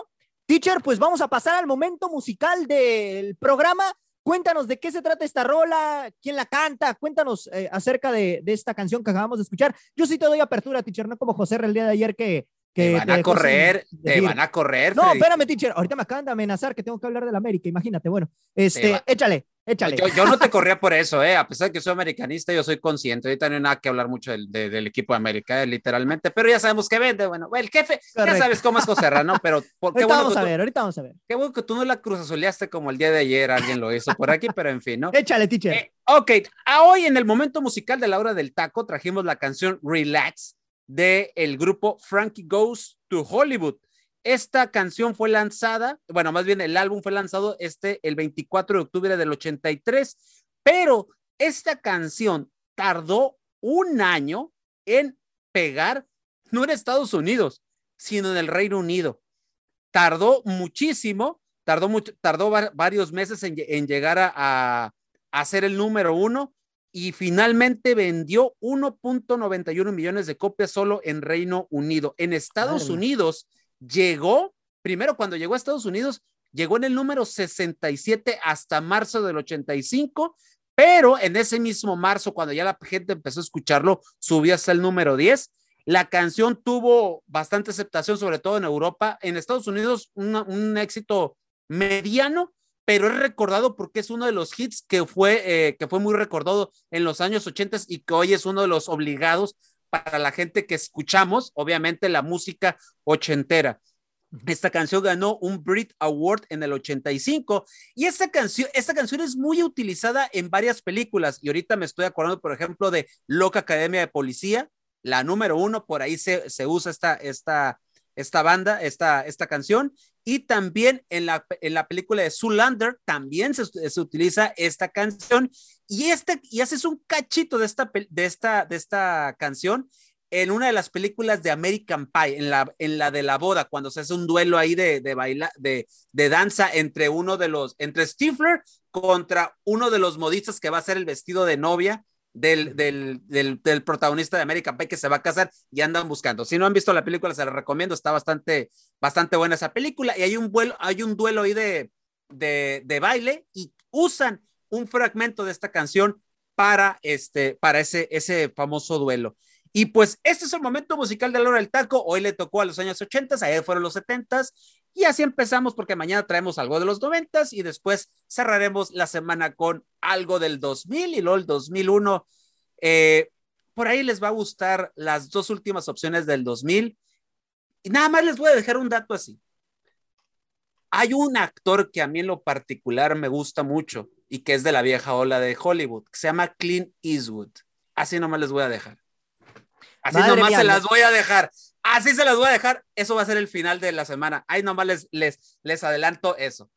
A: teacher, pues vamos a pasar al momento musical del programa. Cuéntanos de qué se trata esta rola, quién la canta, cuéntanos eh, acerca de, de, esta canción que acabamos de escuchar. Yo sí te doy apertura, teacher, no como José el día de ayer que, que
E: te van a correr, te van a correr.
A: No, espérame, teacher. Ahorita me acaban de amenazar que tengo que hablar de la América. Imagínate, bueno, este, échale, échale.
E: Yo, yo, no te corría por eso, ¿eh? A pesar de que soy americanista, yo soy consciente. Ahorita no hay nada que hablar mucho del, de, del equipo de América, eh, literalmente, pero ya sabemos que vende. Bueno, el jefe, Correcto. ya sabes cómo es José Rano, pero
A: ¿por qué
E: bueno
A: vamos a ver, ahorita vamos a ver.
E: Qué bueno que tú no la cruzazoleaste como el día de ayer, alguien lo hizo por aquí, pero en fin, ¿no?
A: Échale, teacher.
E: Eh, ok, a hoy en el momento musical de la hora del taco trajimos la canción Relax del el grupo Frankie Goes to Hollywood. Esta canción fue lanzada, bueno, más bien el álbum fue lanzado este el 24 de octubre del 83, pero esta canción tardó un año en pegar, no en Estados Unidos, sino en el Reino Unido. Tardó muchísimo, tardó, tardó varios meses en, en llegar a, a, a ser el número uno y finalmente vendió 1.91 millones de copias solo en Reino Unido. En Estados Ay. Unidos llegó, primero cuando llegó a Estados Unidos, llegó en el número 67 hasta marzo del 85, pero en ese mismo marzo, cuando ya la gente empezó a escucharlo, subió hasta el número 10. La canción tuvo bastante aceptación, sobre todo en Europa. En Estados Unidos, una, un éxito mediano, pero es recordado porque es uno de los hits que fue, eh, que fue muy recordado en los años 80 y que hoy es uno de los obligados para la gente que escuchamos, obviamente, la música ochentera. Esta canción ganó un Brit Award en el 85 y esta canción, esta canción es muy utilizada en varias películas y ahorita me estoy acordando, por ejemplo, de Loca Academia de Policía, la número uno, por ahí se, se usa esta, esta, esta banda, esta, esta canción, y también en la, en la película de Zoolander también se, se, utiliza esta canción, y, este, y haces un cachito de esta, de, esta, de esta canción en una de las películas de American Pie, en la, en la de la boda, cuando se hace un duelo ahí de, de, baila, de, de danza entre uno de los, entre Stifler contra uno de los modistas que va a ser el vestido de novia del, del, del, protagonista de American Pie que se va a casar y andan buscando. Si no han visto la película, se la recomiendo, está bastante, bastante buena esa película. Y hay un, vuelo, hay un duelo ahí de, de, de baile y usan un fragmento de esta canción para, este, para ese, ese famoso duelo. Y pues este es el momento musical de la hora del taco. Hoy le tocó a los años 80, ayer fueron los 70 y así empezamos porque mañana traemos algo de los 90 y después cerraremos la semana con algo del 2000 y luego el 2001. Eh, por ahí les va a gustar las dos últimas opciones del 2000. Y nada más les voy a dejar un dato así. Hay un actor que a mí en lo particular me gusta mucho y que es de la vieja ola de Hollywood, que se llama Clint Eastwood. Así nomás les voy a dejar. Así Madre nomás mía, se las voy a dejar. Así se las voy a dejar. Eso va a ser el final de la semana. Ahí nomás les, les, les adelanto eso.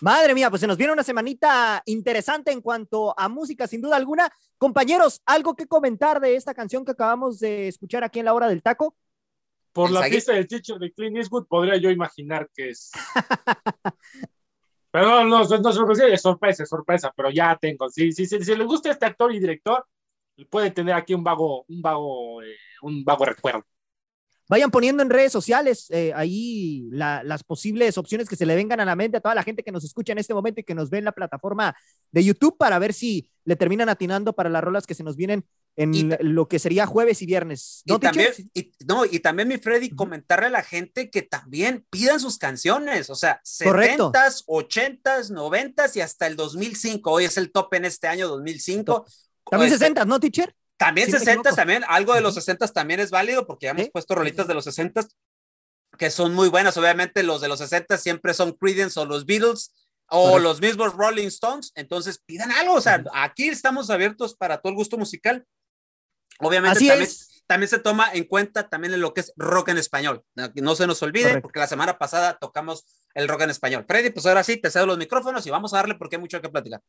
A: Madre mía, pues se nos viene una semanita interesante en cuanto a música, sin duda alguna. Compañeros, ¿algo que comentar de esta canción que acabamos de escuchar aquí en la hora del taco?
C: Por la pista del teacher de Clint Eastwood, podría yo imaginar que es. pero no, no, no, no, es sorpresa, es sorpresa, pero ya tengo. Si, si, si, si les gusta este actor y director, puede tener aquí un vago, un vago, eh, un vago recuerdo.
A: Vayan poniendo en redes sociales eh, ahí la, las posibles opciones que se le vengan a la mente a toda la gente que nos escucha en este momento y que nos ve en la plataforma de YouTube para ver si le terminan atinando para las rolas que se nos vienen en y, lo que sería jueves y viernes.
E: ¿No, y, también, y, no, y también, mi Freddy, uh -huh. comentarle a la gente que también pidan sus canciones, o sea, Correcto. 70s, 80s, 90s y hasta el 2005. Hoy es el top en este año 2005.
A: También este, 60, ¿no, teacher?
E: También sí 60, también, algo de los 60 también es válido porque ya hemos ¿Sí? puesto rolitas de los 60 que son muy buenas. Obviamente los de los 60 siempre son Creedence o los Beatles o Correcto. los mismos Rolling Stones. Entonces pidan algo. O sea, aquí estamos abiertos para todo el gusto musical. Obviamente
A: Así
E: también,
A: es.
E: también se toma en cuenta también en lo que es rock en español. No se nos olvide
A: Correcto.
E: porque la semana pasada tocamos el rock en español. Freddy, pues ahora sí, te cedo los micrófonos y vamos a darle porque hay mucho que platicar.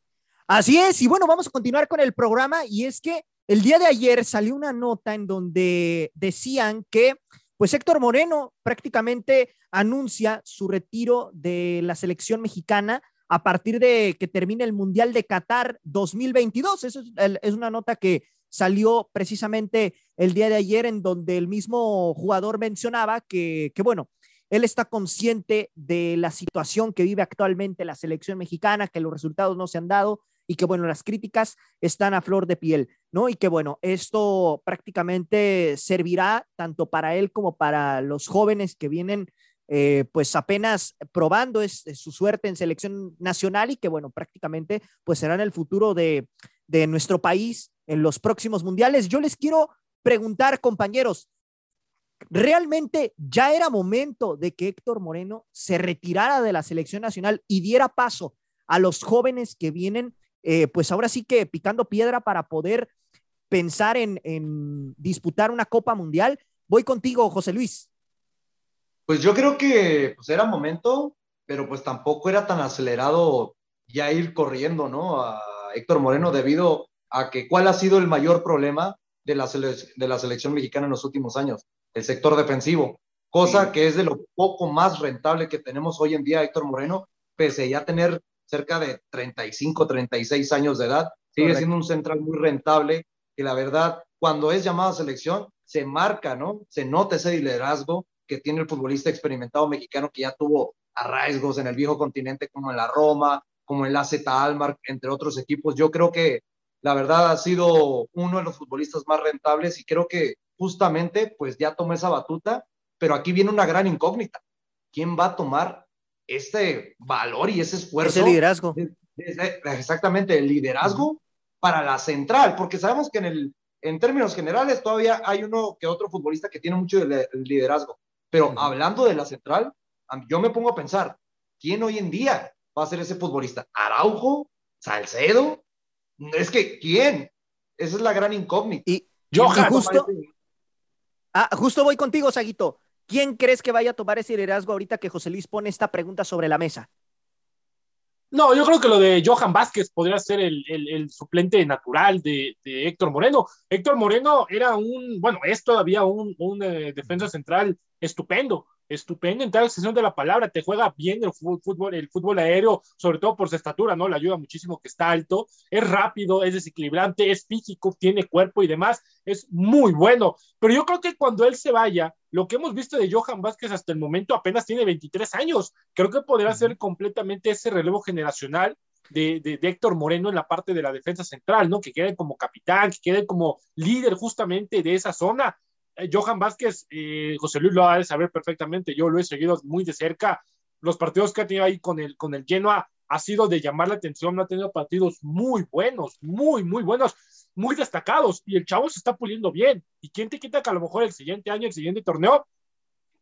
A: Así es, y bueno, vamos a continuar con el programa y es que el día de ayer salió una nota en donde decían que pues Héctor Moreno prácticamente anuncia su retiro de la selección mexicana a partir de que termine el Mundial de Qatar 2022. Eso es, es una nota que salió precisamente el día de ayer en donde el mismo jugador mencionaba que, que bueno, él está consciente de la situación que vive actualmente la selección mexicana, que los resultados no se han dado, y que bueno, las críticas están a flor de piel, ¿no? Y que bueno, esto prácticamente servirá tanto para él como para los jóvenes que vienen eh, pues apenas probando es, su suerte en selección nacional y que bueno, prácticamente pues serán el futuro de, de nuestro país en los próximos mundiales. Yo les quiero preguntar, compañeros, ¿realmente ya era momento de que Héctor Moreno se retirara de la selección nacional y diera paso a los jóvenes que vienen eh, pues ahora sí que picando piedra para poder pensar en, en, disputar una Copa Mundial. Voy contigo, José Luis.
B: Pues yo creo que pues era momento, pero pues tampoco era tan acelerado ya ir corriendo, ¿no? A Héctor Moreno debido a que cuál ha sido el mayor problema de la, de la selección mexicana en los últimos años, el sector defensivo, cosa sí. que es de lo poco más rentable que tenemos hoy en día Héctor Moreno, pese a ya tener cerca de 35, 36 años de edad, sigue Correcto. siendo un central muy rentable, que la verdad, cuando es llamado a selección, se marca, ¿no? Se nota ese liderazgo que tiene el futbolista experimentado mexicano que ya tuvo arraigos en el viejo continente, como en la Roma, como en la Z Almar, entre otros equipos. Yo creo que la verdad ha sido uno de los futbolistas más rentables y creo que justamente pues ya tomó esa batuta, pero aquí viene una gran incógnita. ¿Quién va a tomar este valor y ese esfuerzo.
A: Ese liderazgo.
B: De, de, de, exactamente, el liderazgo uh -huh. para la central, porque sabemos que en, el, en términos generales todavía hay uno que otro futbolista que tiene mucho liderazgo, pero uh -huh. hablando de la central, yo me pongo a pensar, ¿quién hoy en día va a ser ese futbolista? ¿Araujo? ¿Salcedo? Es que, ¿quién? Esa es la gran incógnita.
A: Y, Johan, y justo, ah, justo voy contigo, Saguito ¿Quién crees que vaya a tomar ese liderazgo ahorita que José Luis pone esta pregunta sobre la mesa?
C: No, yo creo que lo de Johan Vázquez podría ser el, suplente natural de, Héctor Moreno. Héctor Moreno era un, bueno, es todavía un, un eh, defensa central estupendo, estupendo en tal extensión de la palabra, te juega bien el fútbol, el fútbol aéreo, sobre todo por su estatura, ¿no? Le ayuda muchísimo que está alto, es rápido, es desequilibrante, es físico, tiene cuerpo y demás, es muy bueno. Pero yo creo que cuando él se vaya, lo que hemos visto de Johan Vázquez hasta el momento apenas tiene 23 años, creo que podrá ser completamente ese relevo generacional de, de, de, Héctor Moreno en la parte de la defensa central, ¿no? Que quede como capitán, que quede como líder justamente de esa zona. Eh, Johan Vázquez, eh, José Luis lo ha de saber perfectamente, yo lo he seguido muy de cerca. Los partidos que ha tenido ahí con el, con el Genoa ha sido de llamar la atención, ha tenido partidos muy buenos, muy, muy buenos, muy destacados, y el chavo se está puliendo bien. ¿Y quién te quita que a lo mejor el siguiente año, el siguiente torneo,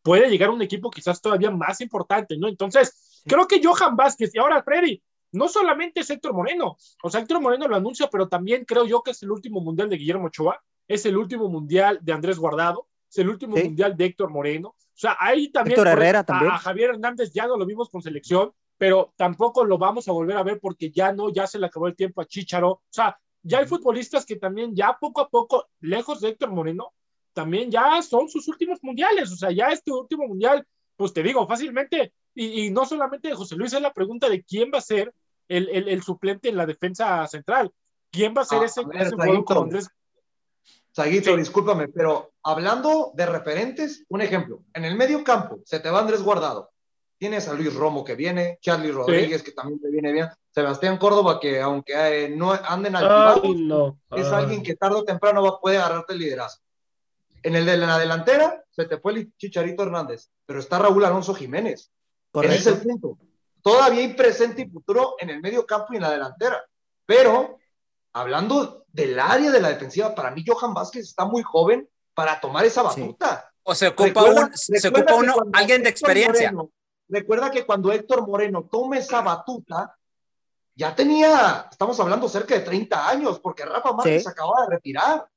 C: puede llegar un equipo quizás todavía más importante, ¿no? Entonces, sí. creo que Johan Vázquez y ahora Freddy, no solamente es Héctor Moreno, o sea, Héctor Moreno lo anuncia, pero también creo yo que es el último mundial de Guillermo Ochoa, es el último mundial de Andrés Guardado, es el último sí. mundial de Héctor Moreno. O sea, ahí también,
A: Héctor Herrera,
C: a,
A: también.
C: a Javier Hernández ya no lo vimos con selección, pero tampoco lo vamos a volver a ver porque ya no, ya se le acabó el tiempo a Chicharo. O sea, ya hay futbolistas que también ya poco a poco, lejos de Héctor Moreno, también ya son sus últimos mundiales. O sea, ya este último mundial, pues te digo, fácilmente, y, y no solamente de José Luis, es la pregunta de quién va a ser el, el, el suplente en la defensa central. ¿Quién va a ser
B: Ah,
C: ese,
B: a ver,
C: ese jugador
B: Saguito.
C: con Andrés?
B: Saguito,
C: Sí.
B: discúlpame, pero hablando de referentes, un ejemplo, en el medio campo se te va Andrés Guardado, tienes a Luis Romo que viene, Charlie Rodríguez que también te viene bien, Sebastián Córdoba que aunque eh, no anden al
D: Ay, no.
B: es
D: Ay.
B: alguien que tarde o temprano va, puede agarrarte el liderazgo. En el de la delantera se te fue el Chicharito Hernández, pero está Raúl Alonso Jiménez. Ese es
A: Correcto.
B: el punto. Todavía hay presente y futuro en el medio campo y en la delantera. Pero, hablando del área de la defensiva, para mí Johan Vázquez está muy joven para tomar esa
A: Sí.
B: batuta.
E: O se ocupa,
B: Recuerda-
E: un, se
B: recuerda
E: ocupa uno, alguien de experiencia.
B: Moreno- recuerda que cuando Héctor Moreno toma esa batuta, ya tenía, estamos hablando cerca de 30 años, porque Rafa Márquez
A: Sí.
B: se acababa de retirar.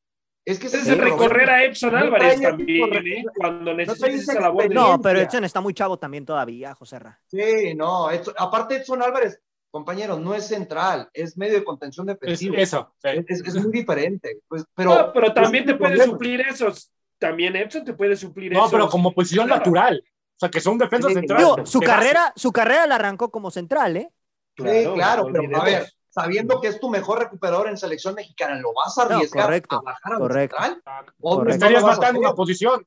B: Es que ese
D: Es
B: es el
D: recorrer
B: problema.
D: a Epson
B: No
D: Álvarez
B: trae
D: también. ¿eh? Cuando esa labor de...
A: No, pero. Edson está muy chavo también todavía, José Ra.
B: Sí, no, Edson- aparte Edson Álvarez, compañero, no es central, es medio de contención
C: Es,
B: defensiva.
C: eso. sí.
B: Es, es muy diferente. Pues, pero,
D: No, pero también te
B: es
D: puede
B: problema.
D: suplir esos. También Epson te puede suplir
C: No,
D: esos.
C: pero como posición
D: Claro.
C: natural. O sea, que son defensas
B: Sí.
C: centrales.
A: Digo, su carrera, su carrera la arrancó como central, ¿eh?
B: Sí, claro,
D: no
B: pero a ver, sabiendo que es tu mejor recuperador en selección mexicana, ¿lo vas a
A: No,
B: arriesgar
A: correcto,
B: a bajar a
A: correcto.
B: central?
A: Correcto.
B: no
C: Estarías matando una posición.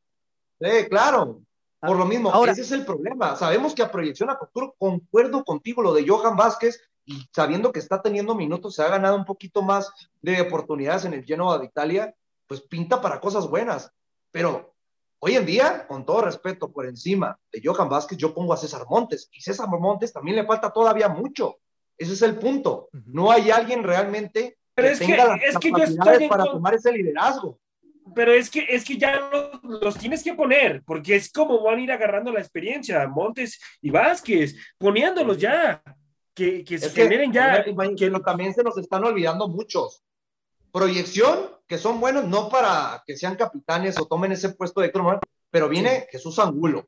B: Sí, claro. Por lo mismo,
A: Ahora-
B: ese es el problema. Sabemos que a proyección a futuro, concuerdo contigo lo de Johan Vázquez, y sabiendo que está teniendo minutos, se ha ganado un poquito más de oportunidades en el Genoa de Italia, pues pinta para cosas buenas. Pero hoy en día, con todo respeto, por encima de Johan Vázquez, yo pongo a César Montes, y César Montes también le falta todavía mucho. Ese es el punto. No hay alguien realmente
D: Pero
B: que
D: es que-
B: tenga las
D: es que yo
B: capacidades
D: estoy
B: para
D: con-
B: tomar ese liderazgo.
D: Pero es que, es que ya lo- los tienes que poner, porque es como van a ir agarrando la experiencia, Montes y Vázquez, poniéndolos ya, que, que se
B: Es que,
D: generen ya.
B: a ver,
D: que-
B: también se nos están olvidando muchos. Proyección, que son buenos, no para que sean capitanes o tomen ese puesto de Héctor pero viene Jesús Angulo.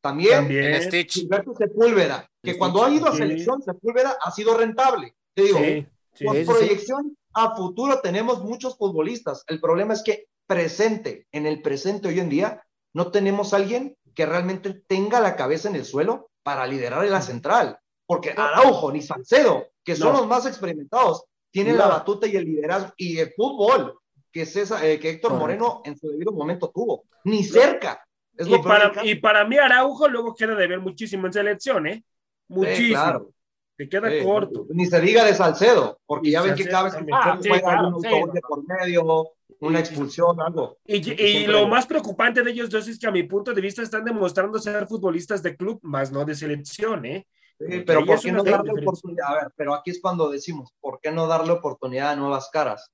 B: También,
D: también.
E: Stitch.
B: Gilberto Sepúlveda, que
E: Sí,
B: cuando ha ido a
D: sí.
B: selección, Sepúlveda ha sido rentable. Te digo,
D: Sí, sí.
A: sí, sí.
B: proyección a futuro tenemos muchos futbolistas. El problema es que presente, en el presente hoy en día, no tenemos alguien que realmente tenga la cabeza en el suelo para liderar en la central. Porque Araujo ni Salcedo, que son
D: No.
B: los más experimentados, tienen
D: No.
B: la batuta y el liderazgo y el fútbol que, César- eh, que Héctor. Moreno en su debido momento tuvo. Ni cerca. Es
D: Y para, y para mí Araujo luego queda de ver muchísimo en selección, ¿eh?
B: Sí,
D: Muchísimo.
B: claro.
D: Te queda
B: Sí,
D: corto.
B: Ni se diga de Salcedo, porque
D: Y
B: ya ven que cada vez que.
C: Ah, sí, claro, sí,
B: autogol de
C: no.
B: por medio, una expulsión, algo.
D: Y, lo más preocupante de ellos dos es que a mi punto de vista están demostrando ser futbolistas de club, más no de selección, ¿é
B: Sí,
D: Porque
B: pero ¿por qué no darle
D: diferencia.
B: oportunidad? A ver, pero aquí es cuando decimos, ¿por qué no darle oportunidad a nuevas caras?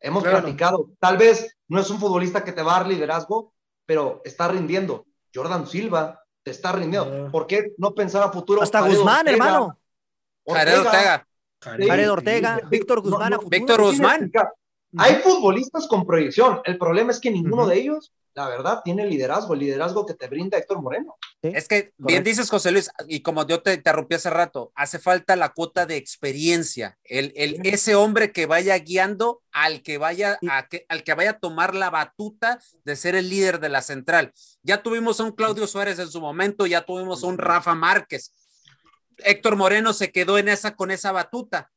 B: Hemos
D: Claro.
B: platicado, tal vez no es un futbolista que te va a dar liderazgo, pero está rindiendo. Jordan Silva te está rindiendo.
D: Ah.
B: ¿Por qué no pensar a futuro?
A: Hasta
B: Jared
A: Guzmán,
B: Ortega,
A: hermano.
E: Jared Ortega.
A: Jared Ortega,
B: sí.
A: Víctor Guzmán
B: no,
A: futuro.
E: Víctor
B: no,
E: Guzmán.
B: Hay futbolistas con proyección. El problema es que ninguno de ellos la verdad, tiene liderazgo, el liderazgo que te brinda Héctor Moreno.
E: Es que bien dices, José Luis, y como yo te interrumpí hace rato, hace falta la cuota de experiencia, el, el ese hombre que vaya guiando al que vaya a que, al que vaya a tomar la batuta de ser el líder de la central. Ya tuvimos a un Claudio Suárez en su momento, ya tuvimos a un Rafa Márquez. Héctor Moreno se quedó en esa con esa batuta.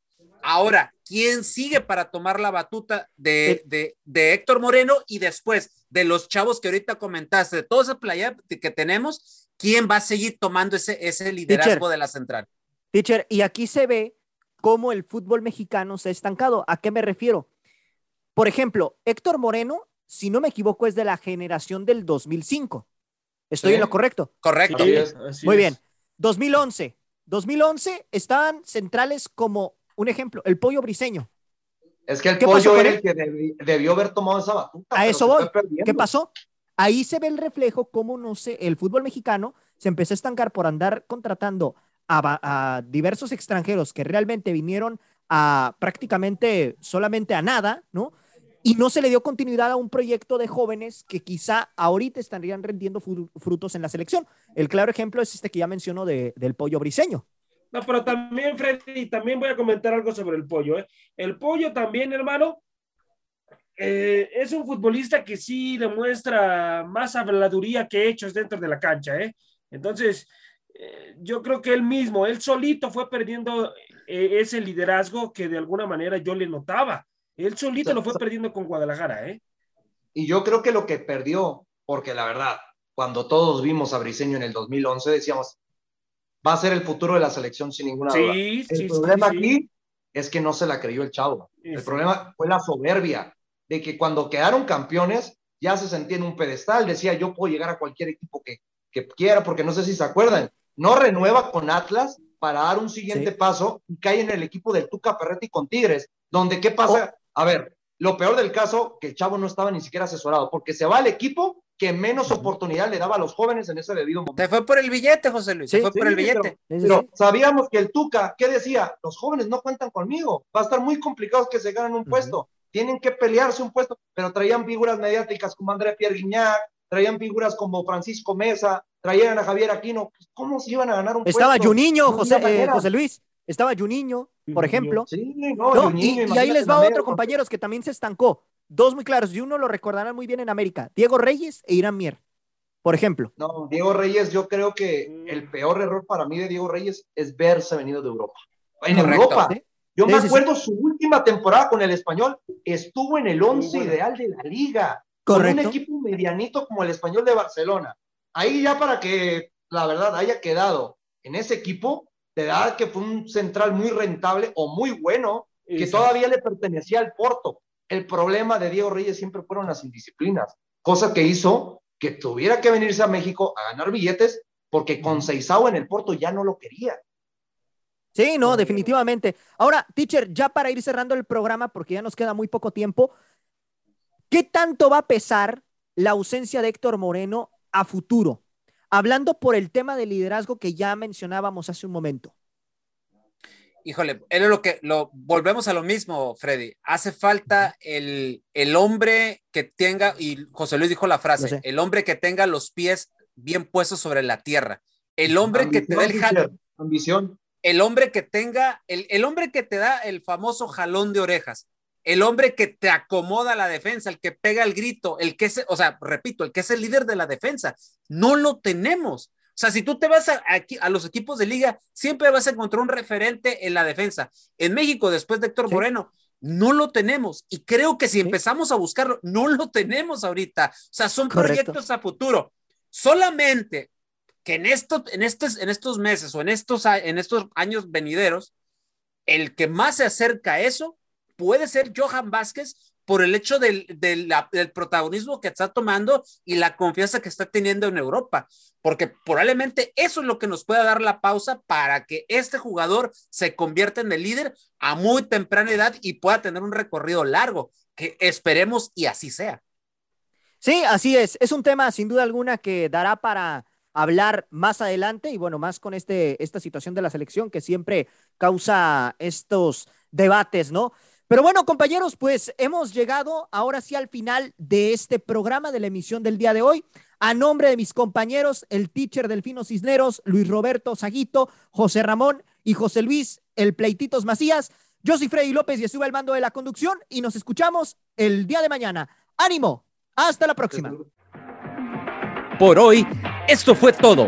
E: Ahora, ¿quién sigue para tomar la batuta de, de, de, Héctor Moreno y después de los chavos que ahorita comentaste, de toda esa playa que tenemos, quién va a seguir tomando ese, ese liderazgo
A: Teacher,
E: de la central?
A: Teacher, y aquí se ve cómo el fútbol mexicano se ha estancado. ¿A qué me refiero? Por ejemplo, Héctor Moreno, si no me equivoco, es de la generación del 2005. ¿Estoy
B: Sí.
A: en lo correcto?
E: Correcto.
B: Así es.
D: Así
A: Muy
D: es.
A: bien. 2011. 2011 estaban centrales como un ejemplo, el pollo briseño.
B: Es que el
A: ¿Qué pasó
B: pollo era el que debi- debió haber tomado esa batuta.
A: A eso voy. ¿Qué pasó? Ahí se ve el reflejo cómo, no sé, el fútbol mexicano se empezó a estancar por andar contratando a, diversos extranjeros que realmente vinieron a prácticamente solamente a nada, ¿no? Y no se le dio continuidad a un proyecto de jóvenes que quizá ahorita estarían rendiendo fru- frutos en la selección. El claro ejemplo es este que ya mencionó de- del pollo briseño.
D: No, pero también, Freddy, también voy a comentar algo sobre el pollo. ¿eh? El pollo también, hermano, eh, es un futbolista que sí demuestra más habladuría que hechos dentro de la cancha. ¿eh? Entonces, eh, yo creo que él mismo, él solito fue perdiendo eh, ese liderazgo que de alguna manera yo le notaba. Él solito lo fue perdiendo con Guadalajara. ¿eh?
B: Y yo creo que lo que perdió, porque la verdad, cuando todos vimos a Briseño en el 2011, decíamos, va a ser el futuro de la selección sin ninguna duda.
D: Sí,
B: El
D: sí,
B: problema
D: sí, sí.
B: aquí es que no se la creyó el chavo. El
D: Sí.
B: problema fue la soberbia de que cuando quedaron campeones ya se sentía en un pedestal. Decía, yo puedo llegar a cualquier equipo que, que quiera, porque no sé si se acuerdan. No renueva con Atlas para dar un siguiente
A: Sí.
B: paso y cae en el equipo del Tuca Ferretti con Tigres, donde ¿qué pasa? A ver, lo peor del caso, que el chavo no estaba ni siquiera asesorado, porque se va al equipo que menos oportunidad le daba a los jóvenes en ese debido momento.
E: Se fue por el billete, José Luis, se
A: Sí,
E: fue por el billete.
B: Pero,
A: Sí, sí,
B: pero
A: sí.
B: sabíamos que el Tuca, ¿qué decía? Los jóvenes no cuentan conmigo. Va a estar muy complicado que se ganen un puesto. Tienen que pelearse un puesto, pero traían figuras mediáticas como André Pierre Guignac, traían figuras como Francisco Mesa, traían a Javier Aquino. ¿Cómo se iban a ganar un
A: Estaba
B: puesto?
A: Juninho,
B: No
A: José, eh. José Luis. Estaba Juninho, por
D: Juninho.
A: ejemplo.
B: Sí, no,
A: No,
B: Juninho,
A: y, y ahí les va otro, compañeros, que también se estancó. Dos muy claros, y uno lo recordarán muy bien en América. Diego Reyes e Irán Mier, por ejemplo.
B: No, Diego Reyes, yo creo que el peor error para mí de Diego Reyes es verse venido de Europa. En
E: Correcto.
B: Europa.
A: ¿sí?
B: Yo
A: Sí,
B: me
A: sí,
B: acuerdo su última temporada con el español, estuvo en el once
D: buena.
B: ideal de la liga. Con un equipo medianito como el español de Barcelona. Ahí ya para que la verdad haya quedado en ese equipo, te da que fue un central muy rentable o muy bueno, que todavía le pertenecía al Porto. El problema de Diego Reyes siempre fueron las indisciplinas, cosa que hizo que tuviera que venirse a México a ganar billetes, porque con Seizao en el Porto ya no lo quería.
A: Sí, no, definitivamente. Ahora, teacher, ya para ir cerrando el programa, porque ya nos queda muy poco tiempo, ¿qué tanto va a pesar la ausencia de Héctor Moreno a futuro? Hablando por el tema de liderazgo que ya mencionábamos hace un momento.
E: Híjole, es lo que lo volvemos a lo mismo, Freddy. Hace falta el, el hombre que tenga, y José Luis dijo la frase, el hombre que tenga los pies bien puestos sobre la tierra. El hombre que te dé el jalón,
B: Ambición.
E: el hombre que tenga, el, el hombre que te da el famoso jalón de orejas, el hombre que te acomoda la defensa, el que pega el grito, el que es, o sea, repito, el que es el líder de la defensa, no lo tenemos. O sea, si tú te vas a, aquí, a los equipos de liga, siempre vas a encontrar un referente en la defensa. En México, después de Héctor
A: Sí.
E: Moreno, no lo tenemos. Y creo que si empezamos a buscarlo, no lo tenemos ahorita. O sea, son
A: Correcto.
E: proyectos a futuro. Solamente que en, esto, en, estos, en estos meses o en estos, en estos años venideros, el que más se acerca a eso puede ser Johan Vázquez por el hecho del, del, protagonismo que está tomando y la confianza que está teniendo en Europa, porque probablemente eso es lo que nos pueda dar la pausa para que este jugador se convierta en el líder a muy temprana edad y pueda tener un recorrido largo, que esperemos y así sea.
A: Sí, así es. Es un tema sin duda alguna que dará para hablar más adelante y bueno, más con este, esta situación de la selección que siempre causa estos debates, ¿no? Pero bueno, compañeros, pues hemos llegado ahora sí al final de este programa de la emisión del día de hoy. A nombre de mis compañeros, el teacher Delfino Cisneros, Luis Roberto Saguito, José Ramón y José Luis, el Pleititos Macías, yo soy Freddy López y estuve al mando de la conducción y nos escuchamos el día de mañana. ¡Ánimo! Hasta la próxima.
E: Por hoy, esto fue todo.